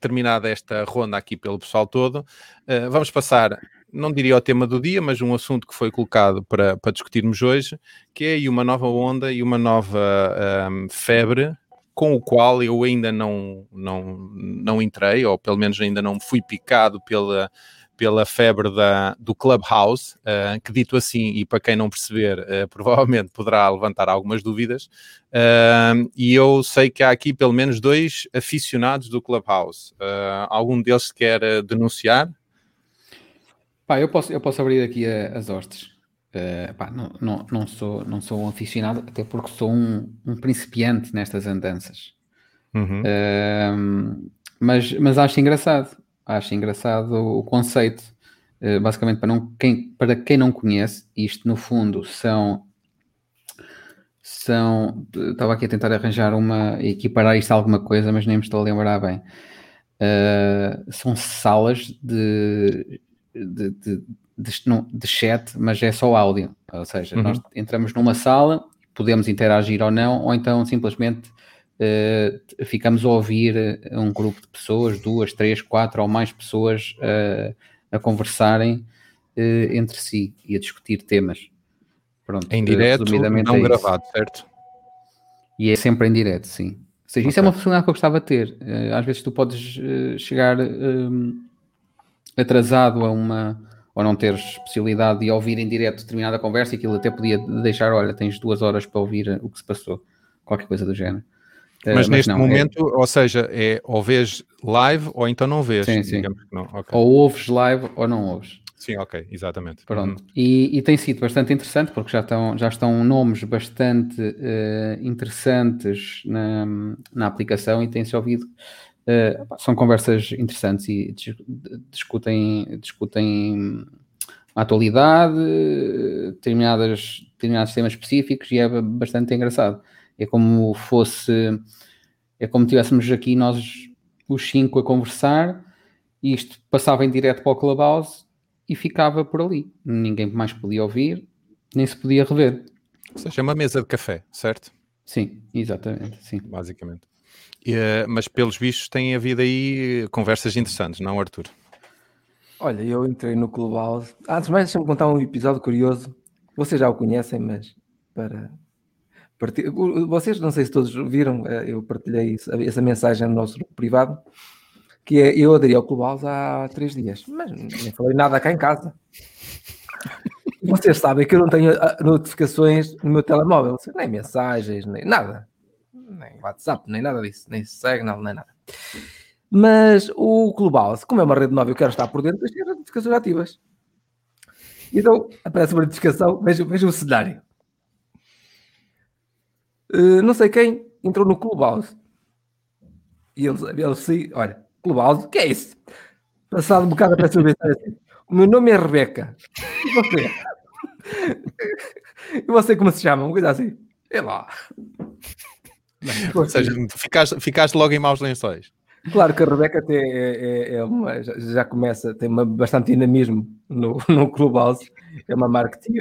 S1: terminada esta ronda aqui pelo pessoal todo, uh, vamos passar, não diria o tema do dia, mas um assunto que foi colocado para, para discutirmos hoje, que é uma nova onda e uma nova um, febre com o qual eu ainda não, não, não entrei, ou pelo menos ainda não fui picado pela, pela febre da, do Clubhouse, uh, que dito assim, e para quem não perceber, uh, *laughs* provavelmente poderá levantar algumas dúvidas, uh, e eu sei que há aqui pelo menos dois aficionados do Clubhouse. algum deles quer denunciar?
S3: Pá, eu posso, eu posso abrir aqui a, as hostes. pá, não, não, não, sou, não sou um aficionado, até porque sou um, um principiante nestas andanças. Uhum. mas, mas acho engraçado acho engraçado o conceito. Uh, basicamente, para, não, quem, para quem não conhece, isto no fundo são. São. Estava aqui a tentar arranjar uma. equiparar isto a alguma coisa, mas nem me estou a lembrar bem. Uh, são salas de, de, de, de, de, chat, mas é só áudio. Ou seja, uhum. nós entramos numa sala, podemos interagir ou não, ou então simplesmente uh, ficamos a ouvir eh, um grupo de pessoas, duas, três, quatro ou mais pessoas uh, a conversarem uh, entre si e a discutir temas.
S1: Pronto, em direto, não é gravado, certo?
S3: E é sempre em direto, sim. Ou seja, okay. isso é uma funcionalidade que eu gostava de ter. às vezes tu podes chegar atrasado a uma ou não teres possibilidade de ouvir em direto determinada conversa e aquilo até podia deixar, olha, tens duas horas para ouvir o que se passou, qualquer coisa do género.
S1: Eh, mas, mas neste não, é momento, é... ou seja, é ou vês live ou então não vês.
S3: Sim, sim. Okay. Ou ouves live ou não ouves.
S1: Sim, ok, exatamente.
S3: Pronto. Uhum. E, e, tem sido bastante interessante porque já estão, já estão nomes bastante uh, interessantes na, na aplicação e tem-se ouvido. Uh, são conversas interessantes e discutem, discutem a atualidade, determinadas, determinados temas específicos e é bastante engraçado. É como fosse, é como tivéssemos aqui nós os cinco a conversar e isto passava em direto para o Clubhouse e ficava por ali. Ninguém mais podia ouvir, nem se podia rever.
S1: Ou seja, uma mesa de café, certo?
S3: Sim, exatamente, sim.
S1: Basicamente. E, uh, mas pelos bichos tem havido aí conversas interessantes, não, Arthur?
S2: Olha, eu entrei no Clubhouse. Antes de mais, deixa-me contar um episódio curioso. Vocês já o conhecem, mas para vocês, não sei se todos viram, eh, eu partilhei essa mensagem no nosso grupo privado, que é, eu aderi ao Clubhouse há três dias, mas nem falei nada cá em casa. *laughs* Vocês sabem que eu não tenho ah, notificações no meu telemóvel, nem mensagens, nem nada, nem WhatsApp, nem nada disso, nem Signal, nem nada. Mas o Clubhouse, como é uma rede nova, eu quero estar por dentro, deixei as notificações ativas. Então aparece uma notificação, veja, veja o cenário Uh, não sei quem entrou no Clubhouse. E ele, ele se, olha, Clubhouse, o que é isso? Passado um bocado aparece o assim, o meu nome é Rebeca. E você? *laughs* e você como se chama? Uma coisa assim. É lá.
S1: Ou seja, ficaste, ficaste logo em maus lençóis.
S2: Claro que a Rebeca até é, é, é uma, já começa, tem uma, bastante dinamismo no, *laughs* no Clubhouse. É uma marketing.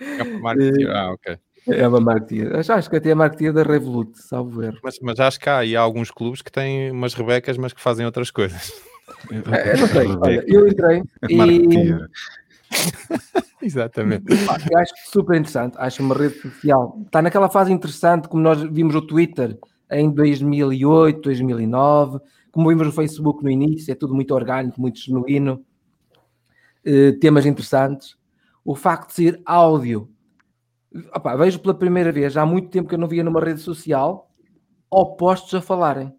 S1: É uma marketing, ah, ok.
S2: É uma marketing. Acho que até é a marketing da Revolut, salvo ver.
S1: Mas, mas acho que há aí alguns clubes que têm umas Rebecas, mas que fazem outras coisas.
S2: É, não sei, olha, eu entrei e... *laughs*
S1: Exatamente.
S2: Eu acho super interessante, acho uma rede social. Está naquela fase interessante, como nós vimos o Twitter em 2008, 2009, como vimos o Facebook no início, é tudo muito orgânico, muito genuíno, uh, temas interessantes. O facto de ser áudio Opa, vejo pela primeira vez, há muito tempo que eu não via numa rede social, opostos a falarem,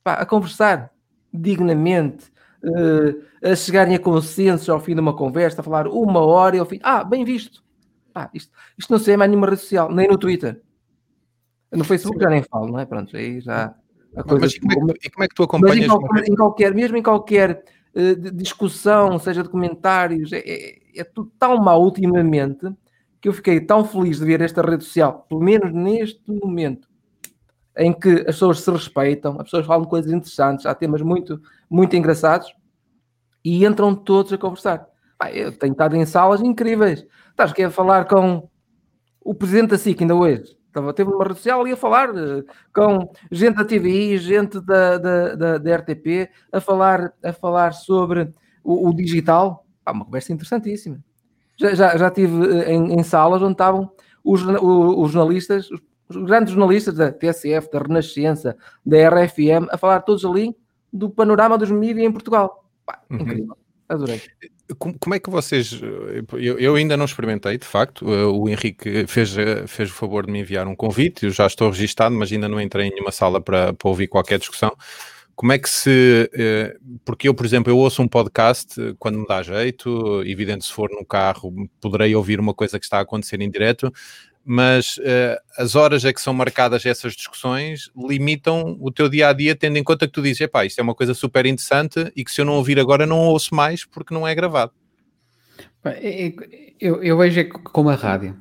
S2: Opa, a conversar dignamente, uh, a chegarem a consenso ao fim de uma conversa, a falar uma hora e ao fim, ah, bem visto. Ah, isto, isto não sei mais nenhuma rede social, nem no Twitter. No Facebook Sim. já nem falo, não é? Pronto, aí já.
S1: A coisa mas e como, é que, e como é que tu acompanhas?
S2: Em qualquer, em qualquer, mesmo em qualquer uh, discussão, seja de comentários, é, é, é tudo tão mal ultimamente que eu fiquei tão feliz de ver esta rede social, pelo menos neste momento, em que as pessoas se respeitam, as pessoas falam coisas interessantes, há temas muito, muito engraçados e entram todos a conversar. eu tenho estado em salas incríveis. Estás aqui a falar com o presidente da SIC ainda hoje. Estava, teve uma rede social ali a falar uh, com gente da TVI, gente da, da, da, da, RTP, a falar, a falar sobre o, o digital. Ah, uma conversa interessantíssima. Já, já, já estive eh, em, em, salas onde estavam os, os, os jornalistas, os, os, grandes jornalistas da TSF, da Renascença, da RFM, a falar todos ali do panorama dos mídias em Portugal. Pá, uhum. Incrível. Adorei.
S1: Como, é que vocês. Eu, eu, ainda não experimentei, de facto. O Henrique fez, fez o favor de me enviar um convite. Eu já estou registado, mas ainda não entrei em nenhuma sala para, para ouvir qualquer discussão. Como é que se. Eh, porque eu, por exemplo, eu ouço um podcast quando me dá jeito, evidente, se for no carro, poderei ouvir uma coisa que está a acontecer em direto, mas uh, as horas a que são marcadas essas discussões limitam o teu dia a dia, tendo em conta que tu dizes, epá, isto é uma coisa super interessante e que se eu não ouvir agora não ouço mais porque não é gravado.
S3: É, é, eu, eu vejo é como a rádio.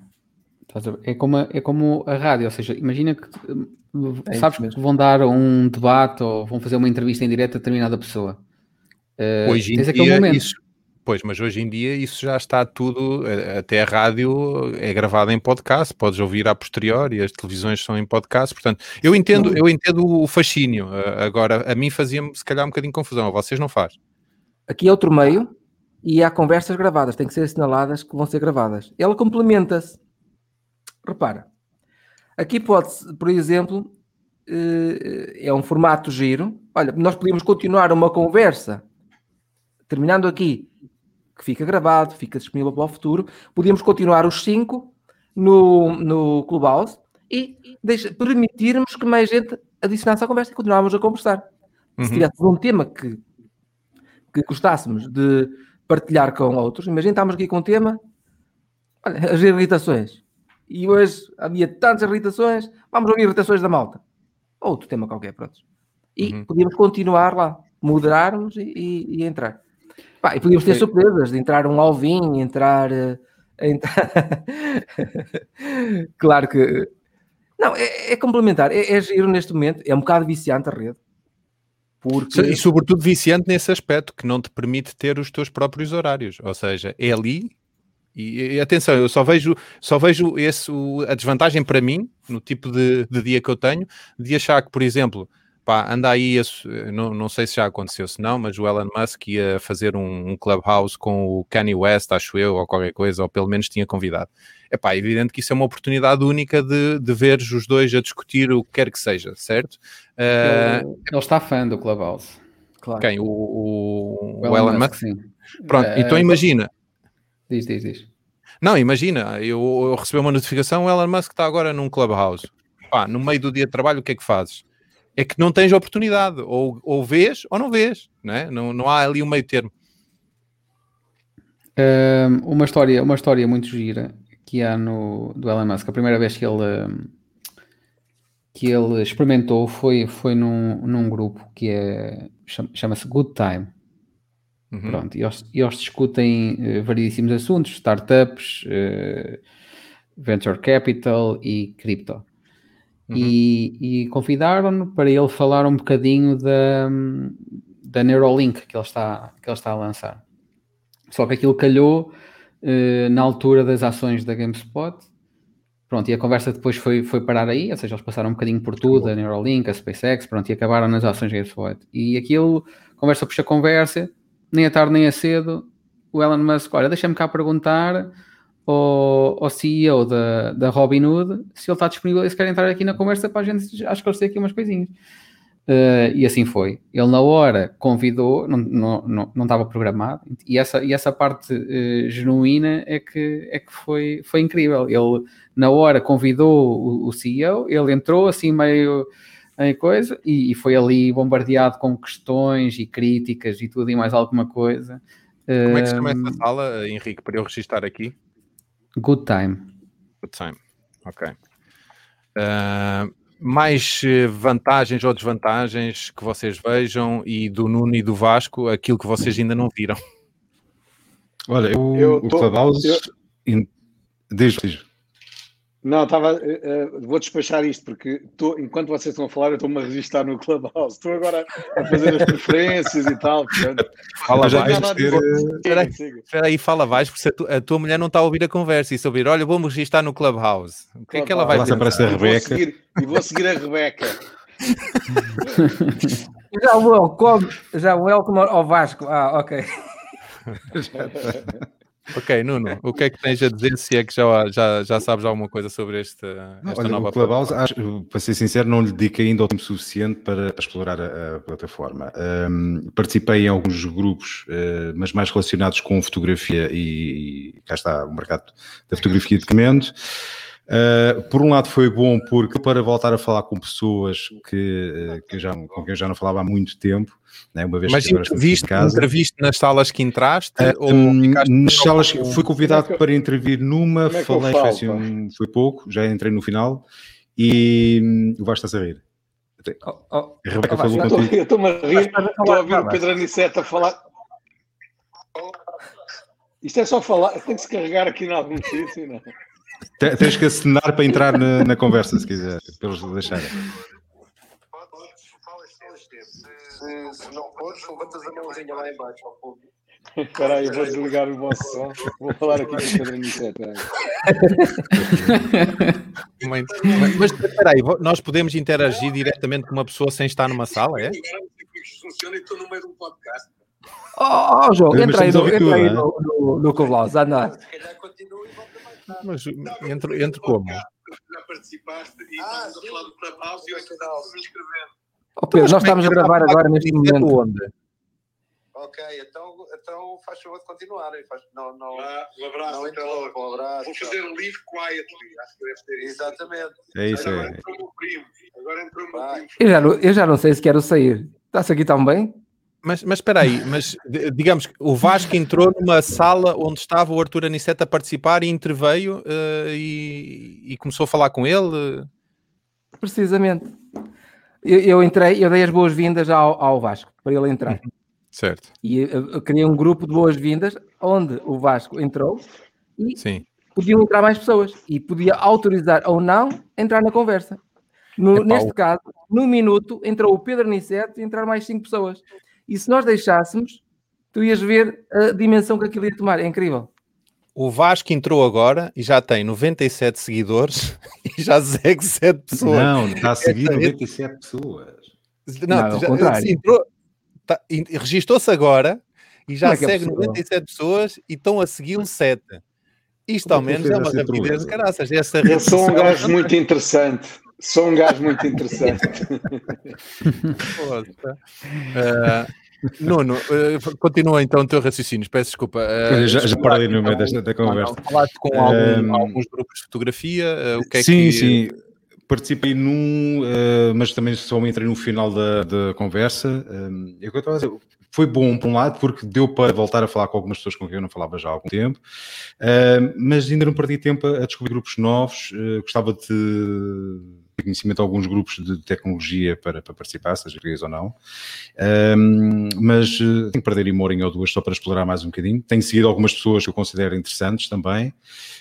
S3: É como a, é como a rádio, ou seja, imagina que é sabes que vão dar um debate ou vão fazer uma entrevista em direto a determinada pessoa.
S1: Uh, Hoje em dia, isso, Pois, mas hoje em dia isso já está tudo, eh, até a rádio é gravada em podcast, podes ouvir a posteriori, as televisões são em podcast, portanto, eu entendo, eu entendo o fascínio. Eh, agora, a mim fazia-me se calhar um bocadinho de confusão, a vocês não faz.
S2: Aqui é outro meio e há conversas gravadas, têm que ser assinaladas que vão ser gravadas. Ela complementa-se. Repara, aqui pode por exemplo, eh, é um formato giro. Olha, nós podíamos continuar uma conversa, terminando aqui, que fica gravado, fica disponível para o futuro. Podíamos continuar os cinco no, no Clubhouse e deixa, permitirmos que mais gente adicionasse à conversa e continuávamos a conversar. Uhum. Se tivéssemos um tema que, que gostássemos de partilhar com outros, imagina estamos aqui com um tema, olha, as irritações. E hoje havia tantas irritações, vamos ouvir irritações da malta. Outro tema qualquer, pronto. E uhum. podíamos continuar lá, moderarmos e, e, e entrar. Pá, e podíamos ter surpresas de entrar um Alvin, entrar. Uh, *laughs* entrar... claro que. Não, é, é complementar. É, é giro neste momento. É um bocado viciante a rede.
S1: Porque... E sobretudo viciante nesse aspecto, que não te permite ter os teus próprios horários. Ou seja, é ali. E, e atenção, eu só vejo, só vejo esse, o, a desvantagem para mim, no tipo de, de dia que eu tenho, de achar que, por exemplo, pá, anda aí, esse, não, não sei se já aconteceu, se não, mas o Elon Musk ia fazer um, um, clubhouse com o Kanye West, acho eu, ou qualquer coisa, ou pelo menos tinha convidado. É pá, evidente que isso é uma oportunidade única de, de ver os dois a discutir o que quer que seja, certo?
S3: Uh, ele, ele, está fã do clubhouse.
S1: Claro. Quem? O, o, o Elon, Elon Musk? Sim. Pronto, uh, então imagina.
S3: Diz, diz, diz.
S1: Não, imagina, eu, eu recebi uma notificação, o Elon Musk está agora num clubhouse. Pá, no meio do dia de trabalho, o que é que fazes? é que não tens oportunidade, ou, ou vês ou não vês, não, é? não, não há ali um meio termo.
S3: Um, uma, história, uma história muito gira que há no, do Elon Musk, a primeira vez que ele, que ele experimentou foi, foi num, num grupo que é, chama-se Good Time. Uhum. Pronto, e eles, eles discutem uh, variedíssimos assuntos, startups, uh, venture capital e cripto. Uhum. E, e convidaram-no para ele falar um bocadinho da, da Neuralink que ele, está, que ele está a lançar. Só que aquilo calhou uh, na altura das ações da GameSpot. Pronto, e a conversa depois foi, foi parar aí, ou seja, eles passaram um bocadinho por tudo, a Neuralink, a SpaceX, pronto, e acabaram nas ações da GameSpot. E aquilo, conversa puxa conversa, nem a tarde nem a cedo, o Elon Musk, olha, deixa-me cá perguntar ao, ao CEO da, da Robinhood se ele está disponível e se quer entrar aqui na conversa para a gente acho que aqui umas coisinhas. Uh, e assim foi. Ele na hora convidou, não, não, não, não estava programado, e essa, e essa parte uh, genuína é que, é que foi, foi incrível. Ele na hora convidou o, o CEO, ele entrou assim meio em coisa e, e, foi ali bombardeado com questões e críticas e tudo e mais alguma coisa.
S1: Como é que se chama essa sala, Henrique, para eu registrar aqui?
S3: Good Time.
S1: Good Time, ok. Uh, mais eh, vantagens ou desvantagens que vocês vejam e do Nuno e do Vasco, aquilo que vocês ainda não viram?
S5: Olha, eu, eu o tô, Clubhouse... Eu... Desde,
S4: não, estava. Uh, vou despachar isto porque tô, enquanto vocês estão a falar, eu estou-me a registrar no Clubhouse. Estou agora a fazer as preferências e tal. Portanto,
S1: fala baixo. Ter... Espera aí, aí, fala baixo, porque a tua, a tua, mulher não está a ouvir a conversa. E se ouvir, olha, vou-me registrar no Clubhouse. O que é que ela vai
S5: fazer? Aparece a Rebeca.
S4: E vou seguir a Rebeca. *laughs*
S2: já o welcome, já o welcome ao Vasco. Ah, ok. *laughs*
S1: Ok, Nuno, o que é que tens a dizer se é que já, já, já sabes alguma coisa sobre esta, esta
S5: Olha,
S1: nova
S5: o Clubhouse, acho, para ser sincero, não lhe dedico ainda o tempo suficiente para, para explorar a, a plataforma. Um, participei em alguns grupos, uh, mas mais relacionados com fotografia e, e cá está o mercado da fotografia de documento. Uh, por um lado foi bom porque para voltar a falar com pessoas que, uh, que já, com quem eu já não falava há muito tempo, né, uma vez
S1: Mas que entreviste, casa. entreviste nas salas que entraste? Uh,
S5: ou nas salas, com... fui convidado é para intervir numa, é falei, foi, assim, foi pouco, já entrei no final e hum, o Vasco está a rir.
S4: Oh, oh, Rebeca oh, falou contigo. Eu estou-me a rir, estou a ouvir o Pedro Aniceto a falar. Isto é só falar, tem que se carregar aqui em algum sítio, não é?
S5: Tens que assinar para entrar na, na conversa, se quiser, para eles deixarem.
S6: Se, se não fores, levantas a mãozinha lá embaixo ao público.
S4: Espera aí, vou desligar o vosso som. Vou falar aqui com o Pedro Aniceto.
S1: Mas espera aí, nós podemos interagir diretamente com uma pessoa sem estar numa sala, é?
S6: Funciona e estou no meio de um podcast.
S2: Oh, oh João, entra aí, no, entra aí no, no, no Coblaus, anda. Se calhar
S1: mas entre, entre como?
S6: Já participaste e ah, estamos a falar do Clubhouse e eu estava me inscrevendo.
S2: Oh, Pedro, nós estamos a gravar agora neste momento. Onde?
S6: Ok, então, então faz favor de continuar. Faz, não, não,
S4: ah, um abraço,
S6: não
S4: logo.
S6: Um abraço,
S4: Vou fazer um live quietly, acho que deve ter
S6: isso. Exatamente.
S5: É isso
S6: agora
S5: é.
S6: entrou o meu primo. Agora entrou o meu primo.
S2: Eu já, não, eu já não sei se quero sair. Está-se aqui tão bem?
S1: Mas, mas espera aí, mas digamos que o Vasco entrou numa sala onde estava o Arthur Aniceto a participar e interveio uh, e, e, começou a falar com ele.
S2: Precisamente. Eu, eu entrei, eu dei as boas-vindas ao, ao, Vasco para ele entrar. Uhum.
S1: Certo.
S2: E eu, eu criei um grupo de boas-vindas onde o Vasco entrou e
S1: Sim.
S2: podiam entrar mais pessoas e podia autorizar ou não entrar na conversa. No, neste caso, no minuto, entrou o Pedro Aniceto e entrar mais cinco pessoas. E se nós deixássemos, tu ias ver a dimensão que aquilo ia tomar. É incrível.
S1: O Vasco entrou agora e já tem 97 seguidores *laughs* e já segue 7 pessoas.
S5: Não, está a seguir 97 pessoas.
S1: Não, não já, entrou, tá, registou-se agora e já é, é segue é 97 pessoas e estão a segui-lo 7. Isto ao menos é uma rapidez de caraças. Essa
S4: Eu sou um gajo muito interessante. Sou um gajo muito interessante. *laughs*
S1: uh, *laughs* Nuno, uh, continua então o teu raciocínio, peço desculpa.
S5: Uh, já já parei no meio desta da conversa. Não,
S1: falaste com algum, alguns grupos de fotografia, uh, o que é
S5: sim,
S1: que...
S5: Sim, sim. Participei num, mas também só entrei no final da, da conversa. o que eu estava a dizer foi bom por um lado, porque deu para voltar a falar com algumas pessoas com quem eu não falava já há algum tempo, uh, mas ainda não perdi tempo a, descobrir grupos novos. Uh, gostava de conhecimento de alguns grupos de tecnologia para, para participar, seja português ou não, um, mas uh, tenho que perder uma horinha ou duas só para explorar mais um bocadinho. Tenho seguido algumas pessoas que eu considero interessantes também.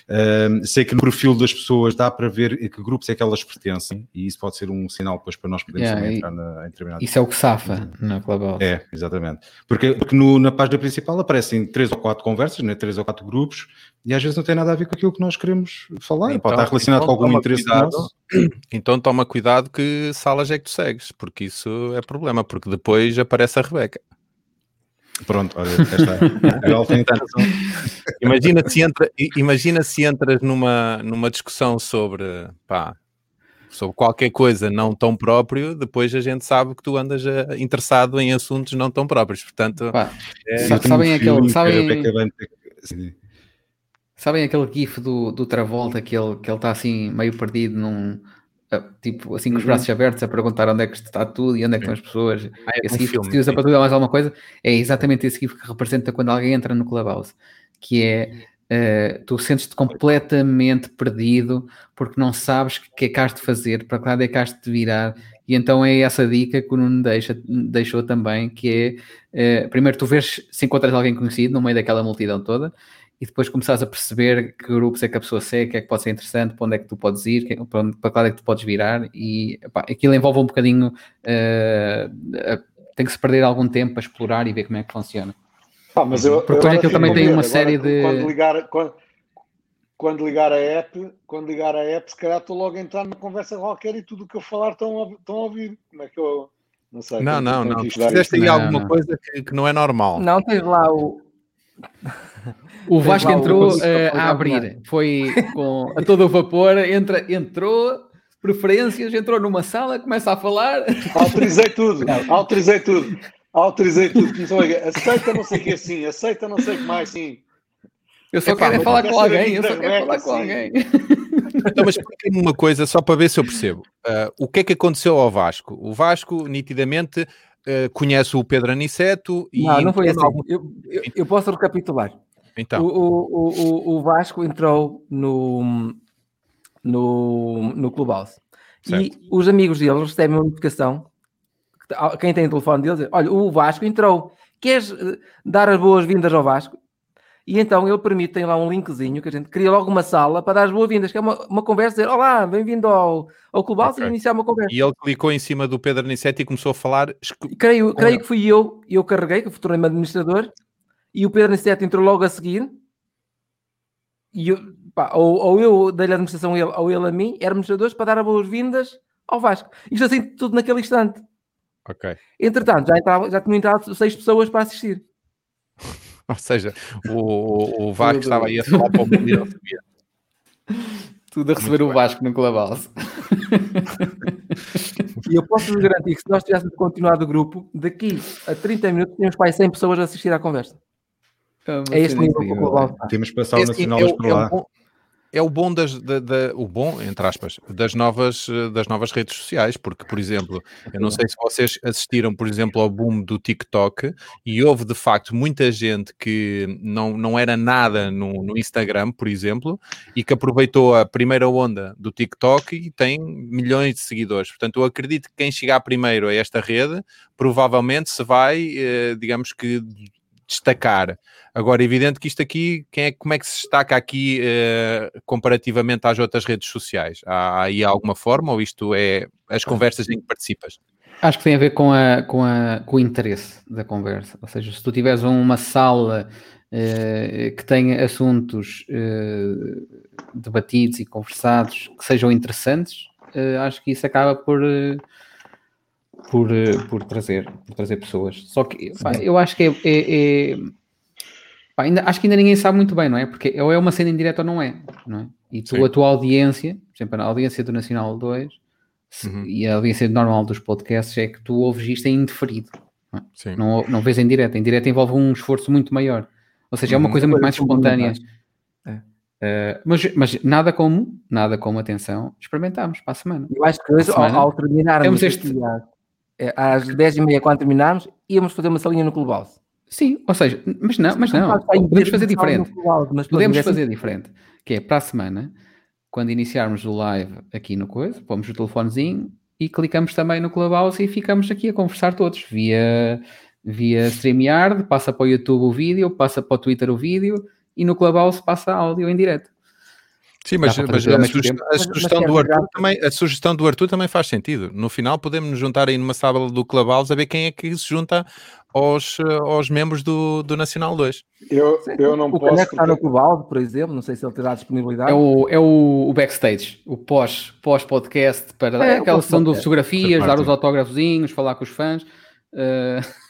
S5: Um, sei que no perfil das pessoas dá para ver a que grupos é que elas pertencem e isso pode ser um sinal depois para nós podermos yeah, entrar na, em determinado.
S2: Isso é o que safa na Clubhouse.
S5: É, exatamente. Porque, porque no, na página principal aparecem três ou quatro conversas, né, três ou quatro grupos e às vezes não tem nada a ver com aquilo que nós queremos falar. Então, pode estar relacionado então, com algum interesse cuidado, nosso. *clears throat*
S1: Então toma cuidado que salas é que tu segues, porque isso é problema, porque depois aparece a Rebeca.
S5: Pronto, olha, está. *laughs*
S1: imagina, se entra, imagina se entras numa, numa discussão sobre, pá, sobre qualquer coisa não tão próprio, depois a gente sabe que tu andas a, interessado em assuntos não tão próprios. Portanto,
S2: pá, é, sabem aquele. Sabem, sabem aquele gif do, do Travolta que ele está que ele tá assim meio perdido num tipo assim com os uhum. braços abertos a perguntar onde é que está tudo e onde é que estão as pessoas. Ah, é esse um GIF filme, se usa para tudo mais alguma coisa, é exatamente esse GIF que representa quando alguém entra no Clubhouse, que é
S3: uh, tu sentes-te completamente perdido porque não sabes o que é que has de fazer, para que lado é que has de virar. E então é essa dica que o Nuno deixa, deixou também, que é, uh, primeiro tu vês se encontras alguém conhecido no meio daquela multidão toda, e depois começares a perceber que grupos é que a pessoa segue, que é que pode ser interessante, para onde é que tu podes ir, que, para, onde, para que lado é que tu podes virar, e aquilo envolve um bocadinho, uh, tem que se perder algum tempo para explorar e ver como é que funciona.
S4: Ah, mas eu,
S3: Porque depois aquilo também tem uma agora, série de...
S4: Quando ligar, quando, quando ligar a app, quando ligar a app, se calhar estou logo a entrar numa conversa qualquer e tudo o que eu falar estão a, estão a ouvir. Como é que eu... Não sei.
S1: Não, não, não. Fizeste aí alguma não. coisa que, que não é normal.
S2: Não, tens lá o...
S3: O Vasco entrou uh, a abrir, foi com, a todo o vapor, entra, entrou, preferências, entrou numa sala, começa a falar.
S4: Autorizei tudo, autorizei tudo, autorizei tudo. Começou a aceita não sei o que assim, aceita não sei o que mais, sim.
S3: Eu só quero é falar com alguém, eu só quero falar com alguém.
S1: Então, mas explique-me uma coisa, só para ver se eu percebo. Uh, o que é que aconteceu ao Vasco? O Vasco, nitidamente, uh, conhece o Pedro Aniceto
S2: e... Não, não foi assim. Algum... Eu, eu, eu posso recapitular.
S1: Então.
S2: O, o, o, Vasco entrou no, no, no Clubhouse e os amigos dele recebem uma notificação. Quem tem o telefone deles, olha, o Vasco entrou. Queres eh, dar as boas-vindas ao Vasco? E então ele permite, tem lá um linkzinho que a gente cria logo uma sala para dar as boas-vindas, que é uma, uma conversa, dizer, olá, bem-vindo ao, ao Clubhouse okay. e iniciar uma conversa.
S1: E ele clicou em cima do Pedro Aniceto e começou a falar.
S2: Creio, creio que fui eu, eu carreguei, que tornei-me administrador, e o Pedro Aniceto entrou logo a seguir, e eu, pá, ou, ou eu dei-lhe a administração ele, ou ele a mim, éramos dois para dar as boas-vindas ao Vasco. Isto assim, tudo naquele instante.
S1: Ok.
S2: Entretanto, já, entrava, já tinham entrado seis pessoas para assistir. *laughs*
S1: Ou seja, o, o Vasco estava aí a falar para o mundo
S3: Tudo a receber Muito o Vasco no Clubhouse.
S2: E eu posso vos garantir que se nós tivéssemos continuado o grupo, daqui a 30 minutos tínhamos para 100 pessoas a assistir à conversa.
S3: Ah, é este nível que o
S5: Temos que passar o Nacional é, por lá. É
S1: é o bom das da, da, o bom entre aspas das novas das novas redes sociais porque por exemplo eu não sei se vocês assistiram por exemplo ao boom do TikTok e houve de facto muita gente que não, não era nada no, no Instagram por exemplo e que aproveitou a primeira onda do TikTok e tem milhões de seguidores. Portanto eu acredito que quem chegar primeiro a esta rede provavelmente se vai eh, digamos que destacar. Agora, evidente que isto aqui, quem é, como é que se destaca aqui uh, comparativamente às outras redes sociais? Há aí alguma forma ou isto é as conversas em que participas?
S3: Acho que tem a ver com, a, com, a, com o interesse da conversa. Ou seja, se tu tiveres uma sala uh, que tenha assuntos uh, debatidos e conversados que sejam interessantes, acho que isso acaba por por, eh, por, trazer, por trazer pessoas. Só que pá, eu acho que é. é, é pá, ainda, acho que ainda ninguém sabe muito bem, não é? Porque ou é uma cena indireta ou não é, não é? E tu, Sim. a tua audiência, por exemplo, a audiência do Nacional 2 uhum. e a audiência normal dos podcasts é que tu ouves isto em indeferido. Não, é? não, não vês em direto. Em direto envolve um esforço muito maior. Ou seja, é uma uhum. coisa muito mais espontânea. Uh, mas, mas, nada como, nada como atenção, experimentámos para a semana.
S2: Eu acho que hoje, ao, ao terminarmos este, é, às 10h30, quando terminarmos, íamos fazer uma salinha no Clubhouse.
S3: Sim, ou seja, mas não, mas não, podemos fazer diferente. Podemos fazer diferente, que é para a semana, quando iniciarmos o live aqui no coisa, pomos o telefonezinho e clicamos também no Clubhouse e ficamos aqui a conversar todos, via, via StreamYard, passa para o YouTube o vídeo, passa para o Twitter o vídeo e no Clubhouse passa áudio em direto.
S1: Sim, mas, mas a, sugestão, a, sugestão do Arthur também, a sugestão do Arthur também faz sentido. No final podemos nos juntar aí numa sala do Clubhouse a ver quem é que se junta aos, aos membros do, do Nacional 2.
S4: Eu, eu não
S2: o
S4: posso...
S2: O está no Clubhouse, por exemplo, não sei se ele terá disponibilidade.
S3: É o, é o, o backstage, o pós, pós-podcast, para é, aquela sessão de fotografias, dar os autógrafozinhos, falar com os fãs. Uh...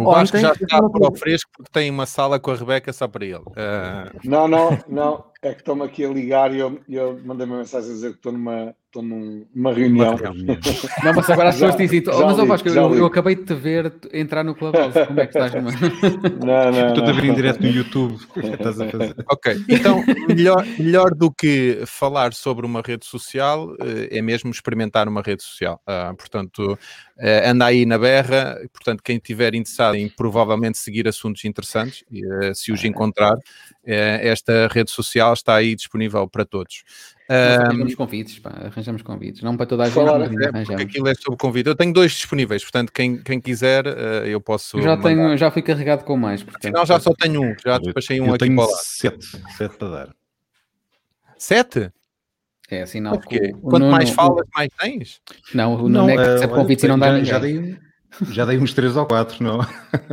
S1: O Vasco já está para o fresco porque tem uma sala com a Rebeca só para ele. Uh...
S4: Não, não, não. é que estão-me aqui a ligar e eu, eu mandei uma mensagem a dizer que estou numa, estou numa reunião. *laughs*
S3: Não, mas agora as pessoas dizem, oh, mas eu, Vasco, eu, eu, acabei de te ver entrar no Clubhouse, como é que estás? Numa... *laughs*
S5: Não, não, Estou-te a ver em direto no YouTube. É estás a fazer? *laughs*
S1: Ok, então melhor, melhor do que falar sobre uma rede social eh, é mesmo experimentar uma rede social. Uh, portanto, uh, anda aí na berra, portanto, quem estiver interessado em provavelmente seguir assuntos interessantes, uh, se os encontrar, esta rede social está aí disponível para todos.
S3: Arranjamos convites, pá, arranjamos convites, não para toda a gente. Falar,
S1: é, aquilo é sobre convite. Eu tenho dois disponíveis, portanto, quem, quem quiser, uh, eu posso.
S3: Eu já, tenho, já fui carregado com mais.
S1: Portanto, Afinal, já só tenho um, já despachei um
S5: eu
S1: aqui
S5: tenho para lá. Sete, sete para dar.
S1: Sete?
S3: É sinal
S1: que. Quanto Nuno, mais falas, mais tens?
S3: Não, o Nuno é que recebe convites e não dá já,
S5: já dei, já dei uns três ou quatro, não?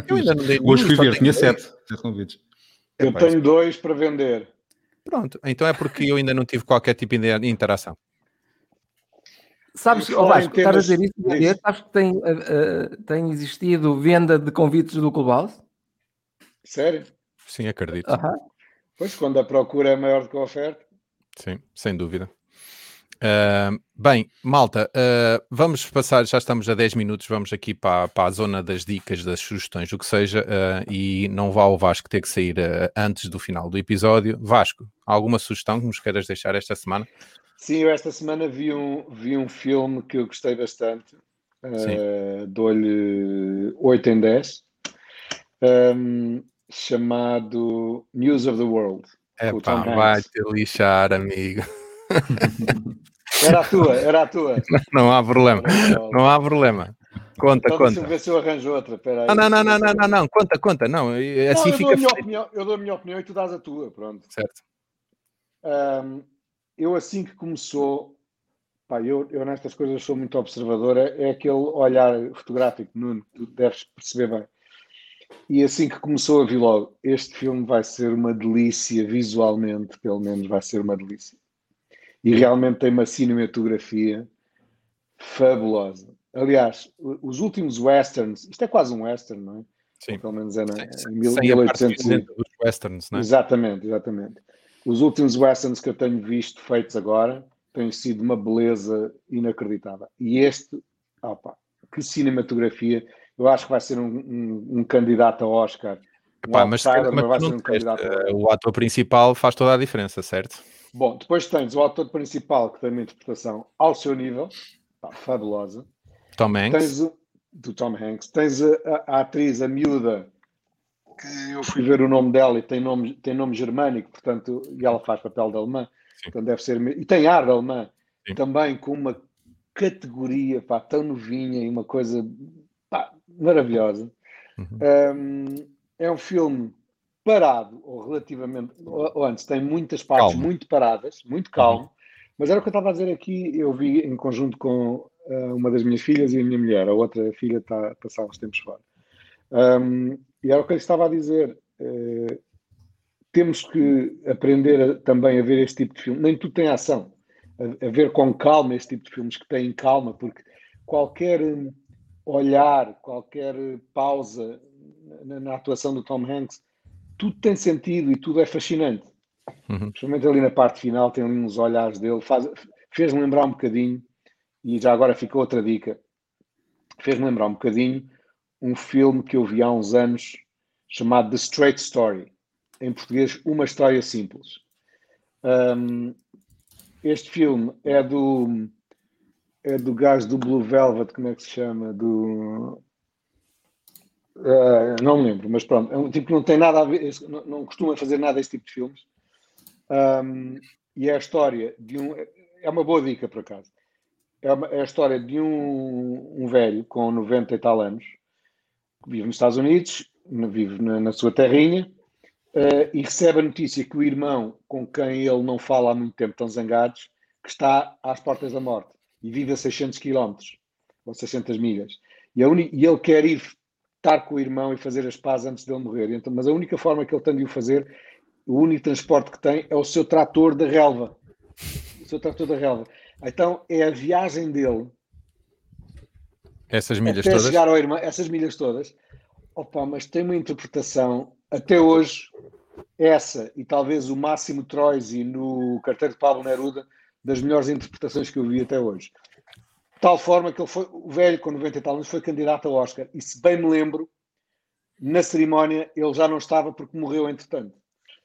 S1: Eu ainda não dei *laughs*
S5: Hoje fui ver, tinha sete, sete convites.
S4: Eu tenho dois para vender.
S1: Pronto, então é porque eu ainda não tive qualquer tipo de interação.
S2: Sabes, oh, Vasco, estás a dizer isso, dizer, sabes que tem, uh, uh, tem existido venda de convites do Clubhouse?
S4: Sério?
S1: Sim, acredito.
S2: Uh -huh.
S4: Pois, quando a procura é maior do que a oferta.
S1: Sim, sem dúvida. Uh, bem, malta, uh, vamos passar, já estamos a 10 minutos, vamos aqui para, para a zona das dicas, das sugestões, o que seja, uh, e não vá o Vasco ter que sair antes do final do episódio. Vasco, alguma sugestão que nos queiras deixar esta semana?
S4: Sim, eu esta semana vi um, vi um filme que eu gostei bastante, dou-lhe 8 em 10, um, chamado News of the World.
S1: É pá, vai te lixar, amigo. *laughs* *laughs*
S4: Era a tua, era a tua.
S1: Não, há problema, não há problema. Conta, então, conta.
S4: Deixa ver se eu arranjo outra. Pera
S1: aí. Não, não, não, não, não, não, conta, conta. Não, assim não, eu fica.
S4: Dou opinião, eu dou a minha opinião e tu dás a tua, pronto.
S1: Certo.
S4: Um, eu assim que começou, pá, eu, eu nestas coisas sou muito observador, é, é aquele olhar fotográfico, Nuno, tu deves perceber bem. E assim que começou a vir logo, este filme vai ser uma delícia visualmente, pelo menos vai ser uma delícia e realmente tem uma cinematografia fabulosa. Aliás, os últimos westerns, isto é quase um western, não é?
S1: Sim.
S4: pelo menos é na,
S1: em 1800. Dos westerns, não é?
S4: Exatamente, exatamente. Os últimos westerns que eu tenho visto feitos agora têm sido uma beleza inacreditável. E este, opa, que cinematografia, eu acho que vai ser um, um, um candidato a Oscar.
S1: Um Epá, mas, mas, mas vai ser um candidato a... o ator principal faz toda a diferença, certo?
S4: Bom, depois tens o ator principal que tem uma interpretação ao seu nível, pá, fabulosa.
S1: Tom Hanks.
S4: Tens, do Tom Hanks. Tens a, a, a, atriz, a miúda, que eu fui ver o nome dela e tem nome, tem nome germânico, portanto, e ela faz papel de alemã. Então deve ser. E tem ar de alemã. Sim. Também com uma categoria pá, tão novinha e uma coisa pá, maravilhosa. Uhum. Um, é um filme parado, ou relativamente, ou antes, tem muitas partes calma. muito paradas, muito calmo, uhum. mas era o que eu estava a dizer aqui, eu vi em conjunto com uh, uma das minhas filhas e a minha mulher, a outra filha está a passar uns tempos fora. Um, e era o que eu estava a dizer, uh, temos que aprender a, também a ver este tipo de filme, nem tudo tem ação, a, a, ver com calma este tipo de filmes que têm calma, porque qualquer olhar, qualquer pausa na, na atuação do Tom Hanks tudo tem sentido e tudo é fascinante. Uhum. Principalmente ali na parte final, tem ali uns olhares dele, fez-me lembrar um bocadinho, e já agora fica outra dica, fez-me lembrar um bocadinho um filme que eu vi há uns anos chamado The Straight Story, em português, Uma História Simples. Um, este filme é do é do gajo do Blue Velvet, como é que se chama? Do Uh, não me lembro, mas pronto, é um tipo que não tem nada a ver, não, não costuma fazer nada esse tipo de filmes. Um, e é a história de um. É uma boa dica, por acaso. É, uma, é a história de um, um, velho com 90 e tal anos, que vive nos Estados Unidos, vive na, na sua terrinha, uh, e recebe a notícia que o irmão, com quem ele não fala há muito tempo, estão zangados, que está às portas da morte e vive a 600 quilómetros ou 600 milhas. E, e ele quer ir estar com o irmão e fazer as pazes antes dele morrer. Então, mas a única forma que ele tem de o fazer, o único transporte que tem é o seu trator da relva. O seu trator da relva. Então é a viagem dele.
S1: Essas milhas
S4: até
S1: todas?
S4: chegar ao irmão, essas milhas todas. Opa, mas tem uma interpretação, até hoje, essa e talvez o Máximo Troisi no carteiro de Pablo Neruda das melhores interpretações que eu vi até hoje. Tal forma que ele foi, o velho, com 90 e tal anos, foi candidato ao Oscar. E se bem me lembro, na cerimónia ele já não estava porque morreu entretanto.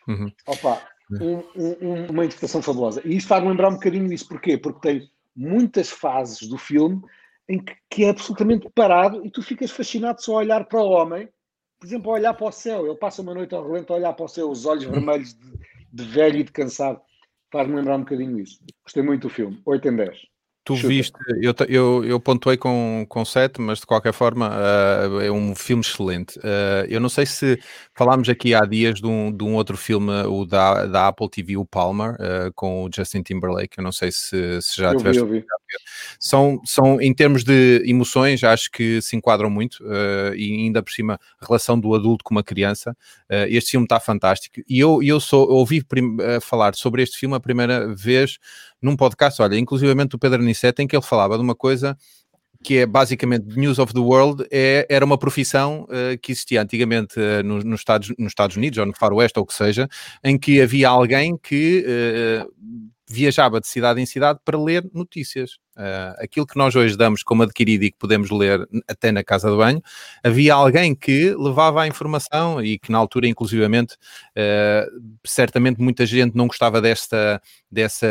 S4: Uhum. Opa, um, um, uma interpretação fabulosa. E isto faz-me lembrar um bocadinho isso. Porquê? Porque tem muitas fases do filme em que, que, é absolutamente parado e tu ficas fascinado só a olhar para o homem, por exemplo, a olhar para o céu. Ele passa uma noite ao relento a olhar para o céu, os olhos vermelhos de, de velho e de cansado. Faz-me lembrar um bocadinho isso. Gostei muito do filme. 8 em 10.
S1: Tu Chuta. viste, eu, eu, eu pontuei com, com 7, mas de qualquer forma uh, é um filme excelente. Uh, eu não sei se falámos aqui há dias de um, de um outro filme, o da, da Apple TV, o Palmer, uh, com o Justin Timberlake. Eu não sei se, se já eu tiveste. Vi, são, são, em termos de emoções, acho que se enquadram muito, e ainda por cima, a relação do adulto com uma criança. este filme está fantástico. E eu, eu sou, ouvi falar sobre este filme a primeira vez num podcast, olha, inclusivamente o Pedro Anicete, em que ele falava de uma coisa que é basicamente News of the World, é, era uma profissão uh, que existia antigamente uh, nos, nos, Estados, nos Estados Unidos ou no Faroeste ou o que seja, em que havia alguém que uh, viajava de cidade em cidade para ler notícias. Uh, aquilo que nós hoje damos como adquirido e que podemos ler até na casa de banho, havia alguém que levava a informação e que na altura, inclusivamente, uh, certamente muita gente não gostava desta, dessa,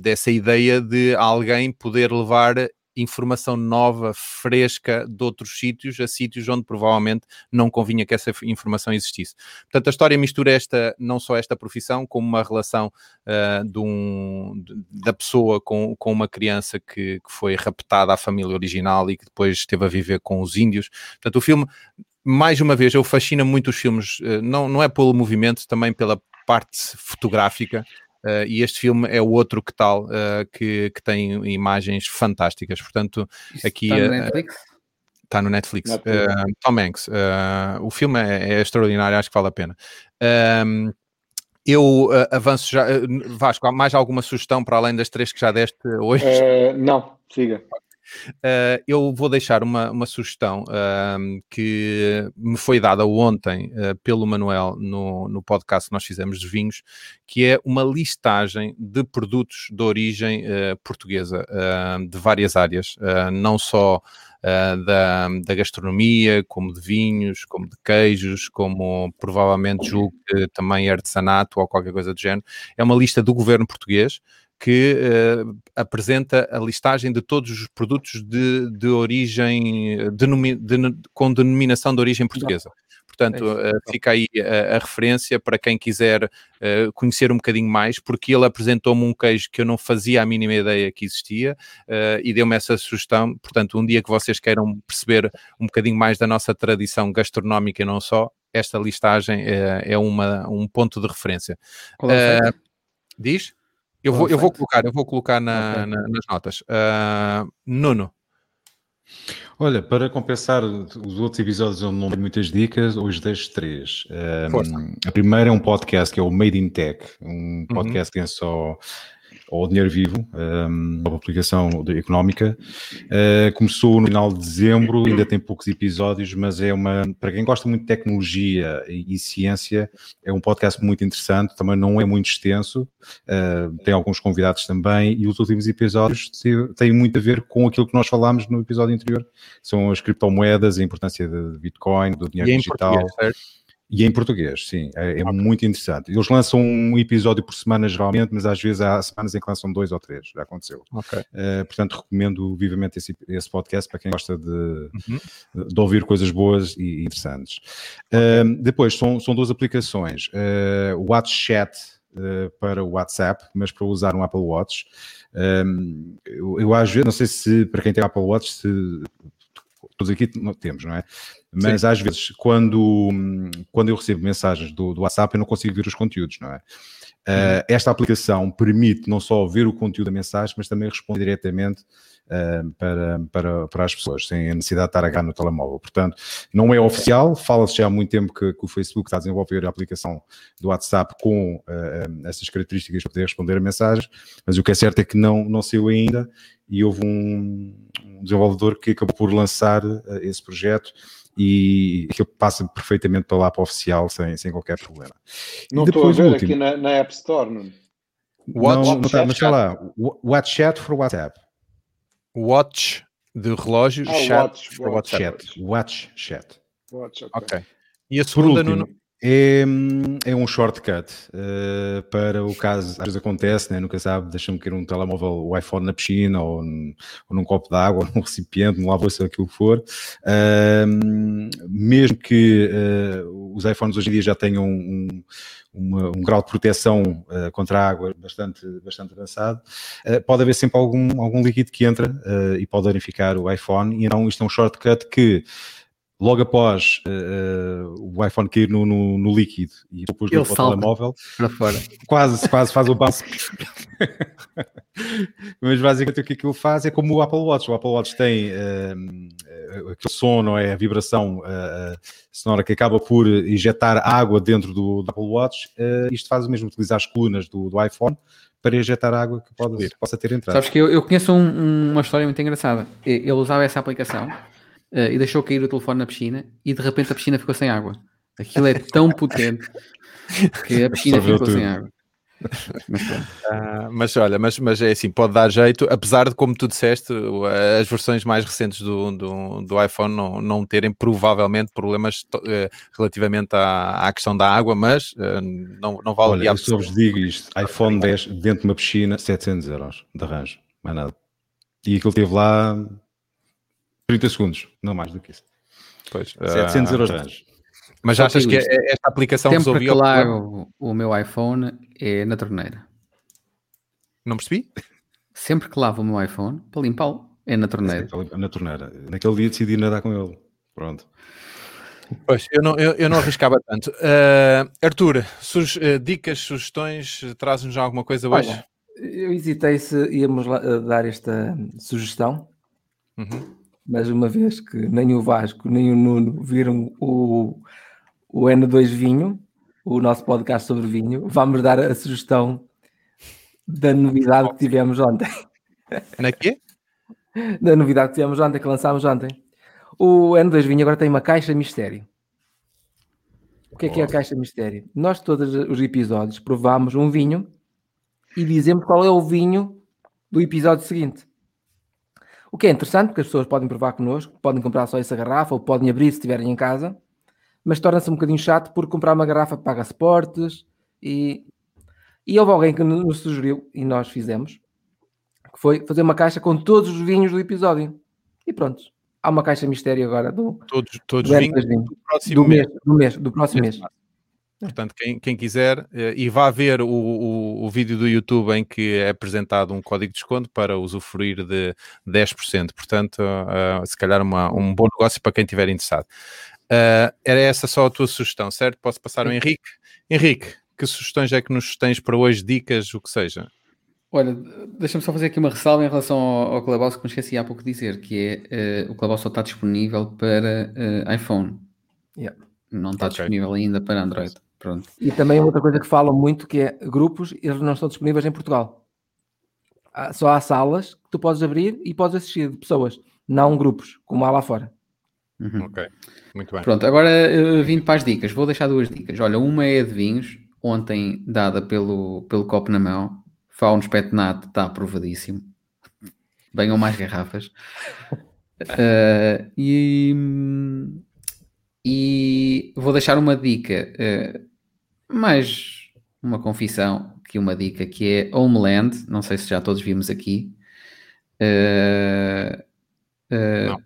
S1: dessa ideia de alguém poder levar informação nova, fresca de outros sítios, a sítios onde provavelmente não convinha que essa informação existisse. Portanto, a história mistura esta, não só esta profissão, como uma relação uh, de um, da pessoa com, com uma criança que, que foi raptada à família original e que depois esteve a viver com os índios. Portanto, o filme mais uma vez, eu fascina muito os filmes, ah, não, não é pelo movimento, também pela parte fotográfica, Uh, e este filme é o outro que tal, uh, que, que tem imagens fantásticas. Portanto,
S3: Isso
S1: aqui.
S3: Está no eh, Netflix?
S1: Está no Netflix. Uh, Tom Hanks. o filme é, é, extraordinário, acho que vale a pena. Ehm, eu avanço já. Vasco, há mais alguma sugestão para além das três que já deste hoje?
S4: não, siga.
S1: Uh, eu vou deixar uma, uma sugestão uh, que me foi dada ontem uh, pelo Manuel no, no podcast que nós fizemos de vinhos, que é uma listagem de produtos de origem eh, portuguesa, de várias áreas, não só da, da, gastronomia, como de vinhos, como de queijos, como provavelmente julgo que também artesanato ou qualquer coisa do género. É uma lista do governo português que uh, apresenta a listagem de todos os produtos de, de origem, denomi, de, com denominação de origem portuguesa. Portanto, uh, fica aí a, a, referência para quem quiser uh, conhecer um bocadinho mais, porque ele apresentou-me um queijo que eu não fazia a mínima ideia que existia e deu-me essa sugestão. Portanto, um dia que vocês queiram perceber um bocadinho mais da nossa tradição gastronómica e não só, esta listagem é uma, um ponto de referência. Diz? Eu vou, eu vou colocar, eu vou colocar na, okay. na, nas notas. Uh, Nuno.
S5: Olha, para compensar os outros episódios onde não tenho muitas dicas, hoje deixo três. Um, a primeira é um podcast que é o Made in Tech, um uhum. podcast uhum. que é só ou Dinheiro Vivo, uma publicação económica. Uh, começou no final de dezembro, ainda tem poucos episódios, mas é uma, para quem gosta muito de tecnologia e, e ciência, é um podcast muito interessante, também não é muito extenso, uh, tem alguns convidados também, e os últimos episódios têm muito a ver com aquilo que nós falámos no episódio anterior, são as criptomoedas, a importância de Bitcoin, do dinheiro digital. E em português, sim, é, é okay. muito interessante. Eles lançam um episódio por semana, geralmente, mas às vezes há semanas em que lançam dois ou três, já aconteceu.
S1: Okay.
S5: Uh, portanto, recomendo vivamente esse, esse, podcast para quem gosta de, uhum. de ouvir coisas boas e interessantes. Okay. Uh, depois, são, são duas aplicações: uh, WhatsApp para o WhatsApp, mas para usar um Apple Watch. eu, eu às vezes, não sei se para quem tem Apple Watch, se todos aqui temos, não é? Mas Sim. às vezes, quando, quando eu recebo mensagens do, do WhatsApp, eu não consigo ver os conteúdos, não é? Uh, esta aplicação permite não só ver o conteúdo da mensagem, mas também responder diretamente uh, para, para, para as pessoas, sem a necessidade de estar a agarrar no telemóvel. Portanto, não é oficial, fala-se já há muito tempo que, que, o Facebook está a desenvolver a aplicação do WhatsApp com uh, essas características para poder responder a mensagens, mas o que é certo é que não, não saiu ainda e houve um, um desenvolvedor que acabou por lançar esse projeto e aquilo passa perfeitamente pela app oficial sem, sem qualquer problema.
S4: Não estou a ver último, aqui na, na, App Store, não.
S5: Watch, não, não tá, mas está lá, Watch Chat for WhatsApp.
S1: Watch de relógio, ah, chat watch, for
S5: watch, WhatsApp. Chat. Watch Chat.
S1: Watch, ok. okay. E a segunda, último, Nuno?
S5: É, é um shortcut uh, para o caso, às vezes acontece, né? nunca sabe, deixa-me cair um telemóvel, o iPhone na piscina, ou, num, ou num copo de água, ou *laughs* num recipiente, num lava-louça, aquilo que for. Uh, mesmo que uh, os iPhones hoje em dia já tenham um, uma, um grau de proteção contra a água bastante, bastante avançado, pode haver sempre algum, algum líquido que entra e pode danificar o iPhone, e então isto é um shortcut que logo após uh, o iPhone cair no, no, no líquido e depois no telemóvel,
S3: para fora.
S5: quase, quase faz o bounce. *laughs* Mas basicamente o que aquilo faz é como o Apple Watch. O Apple Watch tem uh, aquele som, não é? A vibração uh, sonora que acaba por injetar água dentro do, do Apple Watch. Uh, isto faz o mesmo, utilizar as colunas do, do iPhone para injetar água que pode, possa ter entrado.
S3: Sabes que eu, eu conheço um, uma história muito engraçada. Ele usava essa aplicação uh, e deixou cair o telefone na piscina e de repente a piscina ficou sem água. Aquilo é tão potente que a piscina ficou tudo. sem água.
S1: Mas, uh, *laughs* mas, olha, mas, mas é assim, pode dar jeito, apesar de, como tu disseste, as versões mais recentes do, do, do iPhone não, não terem provavelmente problemas uh, relativamente à, à questão da água, mas uh, não, não vale
S5: Olha, eu só vos digo isto: iPhone 10 dentro de uma piscina, 700 euros de arranjo, mais nada. E aquilo teve lá 30 segundos, não mais do que isso.
S1: Pois,
S5: 700 uh, euros
S1: Mas Só achas que, que esta aplicação
S3: Sempre resolveu... que o, o meu iPhone é na torneira.
S1: Não percebi?
S3: Sempre que lavo o meu iPhone, para limpá-lo, é na torneira.
S5: Na torneira. Naquele dia decidi nadar com ele. Pronto.
S1: Pois, eu não, eu, eu não arriscava tanto. Uh, Arthur, suge, uh, dicas, sugestões, traz-nos já alguma coisa hoje? Olha,
S2: eu hesitei se íamos lá, uh, dar esta sugestão. Uhum mas uma vez que nem o Vasco nem o Nuno viram o, o N2 Vinho, o nosso podcast sobre vinho, vamos dar a sugestão da novidade que tivemos ontem.
S1: Na quê? *laughs*
S2: Da novidade que tivemos ontem, que lançámos ontem. O N2 Vinho agora tem uma caixa mistério. O que é que é a caixa mistério? Nós, todos os episódios, provamos um vinho e dizemos qual é o vinho do episódio seguinte. O que é interessante, porque as pessoas podem provar connosco, podem comprar só essa garrafa ou podem abrir se estiverem em casa, mas torna-se um bocadinho chato por comprar uma garrafa paga suportes e, e houve alguém que nos sugeriu e nós fizemos, que foi fazer uma caixa com todos os vinhos do episódio. E pronto, há uma caixa mistério agora do
S1: todos, todos do vinhos do,
S2: próximo do mês, mês, do mês, do próximo mês.
S1: Portanto, quem, quem quiser, eh, e vá ver o, o, o, vídeo do YouTube em que é apresentado um código de desconto para usufruir de 10%. Portanto, uh, se calhar uma, um bom negócio para quem estiver interessado. Uh, era essa só a tua sugestão, certo? Posso passar ao Henrique? Henrique, que sugestões é que nos tens para hoje? Dicas, o que seja?
S3: Olha, deixa-me só fazer aqui uma ressalva em relação ao, ao Clubhouse que me esqueci há pouco de dizer, que é uh, o Clubhouse só está disponível para iPhone. Yeah. Não está okay. disponível ainda para Android. Pronto.
S2: E também outra coisa que falam muito que é grupos, eles não estão disponíveis em Portugal. Só há salas que tu podes abrir e podes assistir de pessoas, não grupos, como há lá fora.
S1: Uhum. Ok, muito bem.
S3: Pronto, agora uh, vindo para as dicas, vou deixar duas dicas. Olha, uma é de vinhos, ontem dada pelo, pelo copo na mão, Faunos Petnat está aprovadíssimo. Venham mais garrafas. Uh, *laughs* e, e vou deixar uma dica. Uh, mais uma confissão que uma dica que é Homeland, não sei se já todos vimos aqui. Uh,
S1: uh,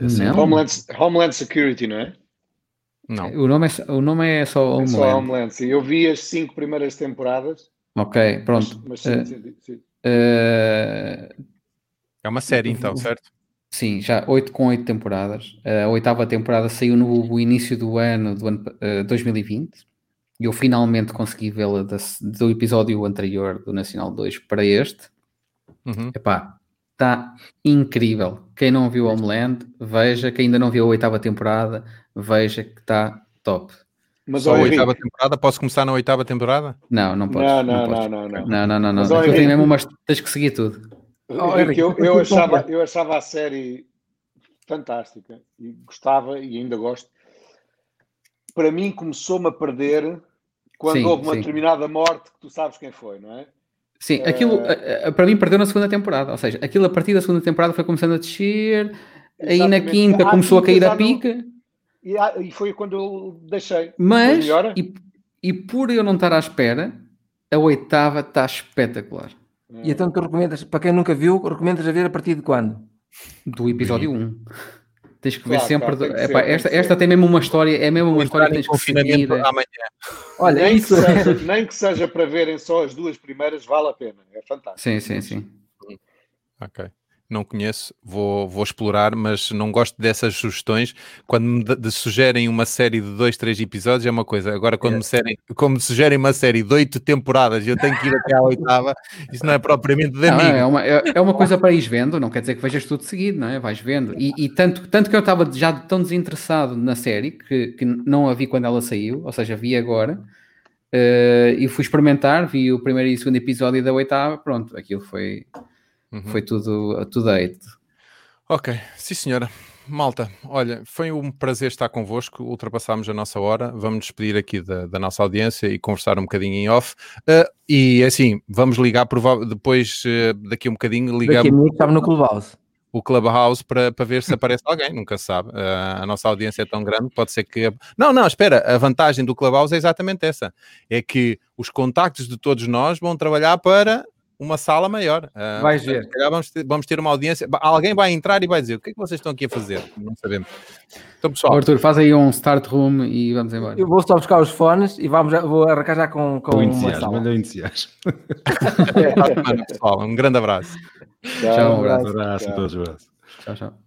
S1: não.
S4: não. Homeland, Homeland Security, não é?
S3: Não. O nome é, o nome é só Homeland. É só Homeland,
S4: sim. Eu vi as cinco primeiras temporadas.
S3: Ok, pronto. Mas, mas sim, uh, sim, sim. é
S1: uma série então, certo?
S3: Sim, já oito com oito temporadas. A oitava temporada saiu no início do ano, do ano uh, 2020 e eu finalmente consegui vê-la do episódio anterior do Nacional 2 para este. Uhum. Epá, está incrível. Quem não viu Homeland, veja. Quem ainda não viu a oitava temporada, veja que está top.
S1: Mas Só a oitava temporada? Posso começar na oitava temporada?
S3: Não, não podes.
S4: Não,
S3: não,
S4: não, não, não,
S3: não. Não, não, não. não. Mas, mesmo, mas tens que seguir tudo.
S4: Oh, Henrique, eu, eu, achava, eu achava a série fantástica. E gostava e ainda gosto. Para mim, começou-me a perder quando sim, houve uma sim. determinada morte que tu sabes quem foi, não é?
S3: Sim, aquilo uh, para mim perdeu na segunda temporada. Ou seja, aquilo a partir da segunda temporada foi começando a descer, Exatamente. aí na quinta começou a cair a pica.
S4: E, e, foi quando eu deixei.
S3: Mas, e, e por eu não estar à espera, a oitava está espetacular.
S2: E então tu recomendas, para quem nunca viu, recomendas a ver a partir de quando?
S3: Do episódio 1. Tens que claro, ver sempre. Claro, epá, ser, esta, esta tem mesmo uma história, é mesmo uma história que tens que seguir. Amanhã.
S4: Olha, nem, isso... que seja, nem que seja para verem só as duas primeiras, vale a pena. É fantástico.
S3: Sim, sim, sim.
S1: Ok não conheço, vou, vou explorar, mas não gosto dessas sugestões. Quando me de, de sugerem uma série de dois, três episódios é uma coisa. Agora, quando, é. me, serem, como me sugerem uma série de oito temporadas e eu tenho que ir até à oitava, isso não é propriamente de
S3: não, é, uma, é, é, uma coisa para ir vendo, não quer dizer que vejas tudo seguido, não é? Vais vendo. E, e tanto, tanto que eu estava já tão desinteressado na série que, que não a vi quando ela saiu, ou seja, vi agora. Uh, e fui experimentar, vi o primeiro e o segundo episódio da oitava, pronto, aquilo foi, Uhum. Foi tudo up to date.
S1: Ok, sim senhora. Malta, olha, foi um prazer estar convosco. Ultrapassámos a nossa hora. Vamos despedir aqui da, da nossa audiência e conversar um bocadinho em off. Uh, e assim, vamos ligar depois, uh, daqui a um bocadinho, ligamos. Daqui a
S2: estava no Clubhouse.
S1: O Clubhouse para, para ver se aparece *laughs* alguém, nunca sabe. Uh, a nossa audiência é tão grande, pode ser que. Não, não, espera, a vantagem do Clubhouse é exatamente essa: é que os contactos de todos nós vão trabalhar para uma sala maior.
S2: Uh, Vais ver.
S1: Vamos ter, vamos ter uma audiência. Alguém vai entrar e vai dizer: o que é que vocês estão aqui a fazer? Não sabemos.
S3: Então, pessoal. Oh, Arthur, faz aí um start room e vamos embora.
S2: Eu vou só buscar os fones e vamos, vou arrancar já com, com
S5: uma sala. Melhor entusiasmo. *laughs*
S1: pessoal, um grande abraço.
S5: Tchau, um abraço. Abraço, tchau.
S3: Tchau, tchau.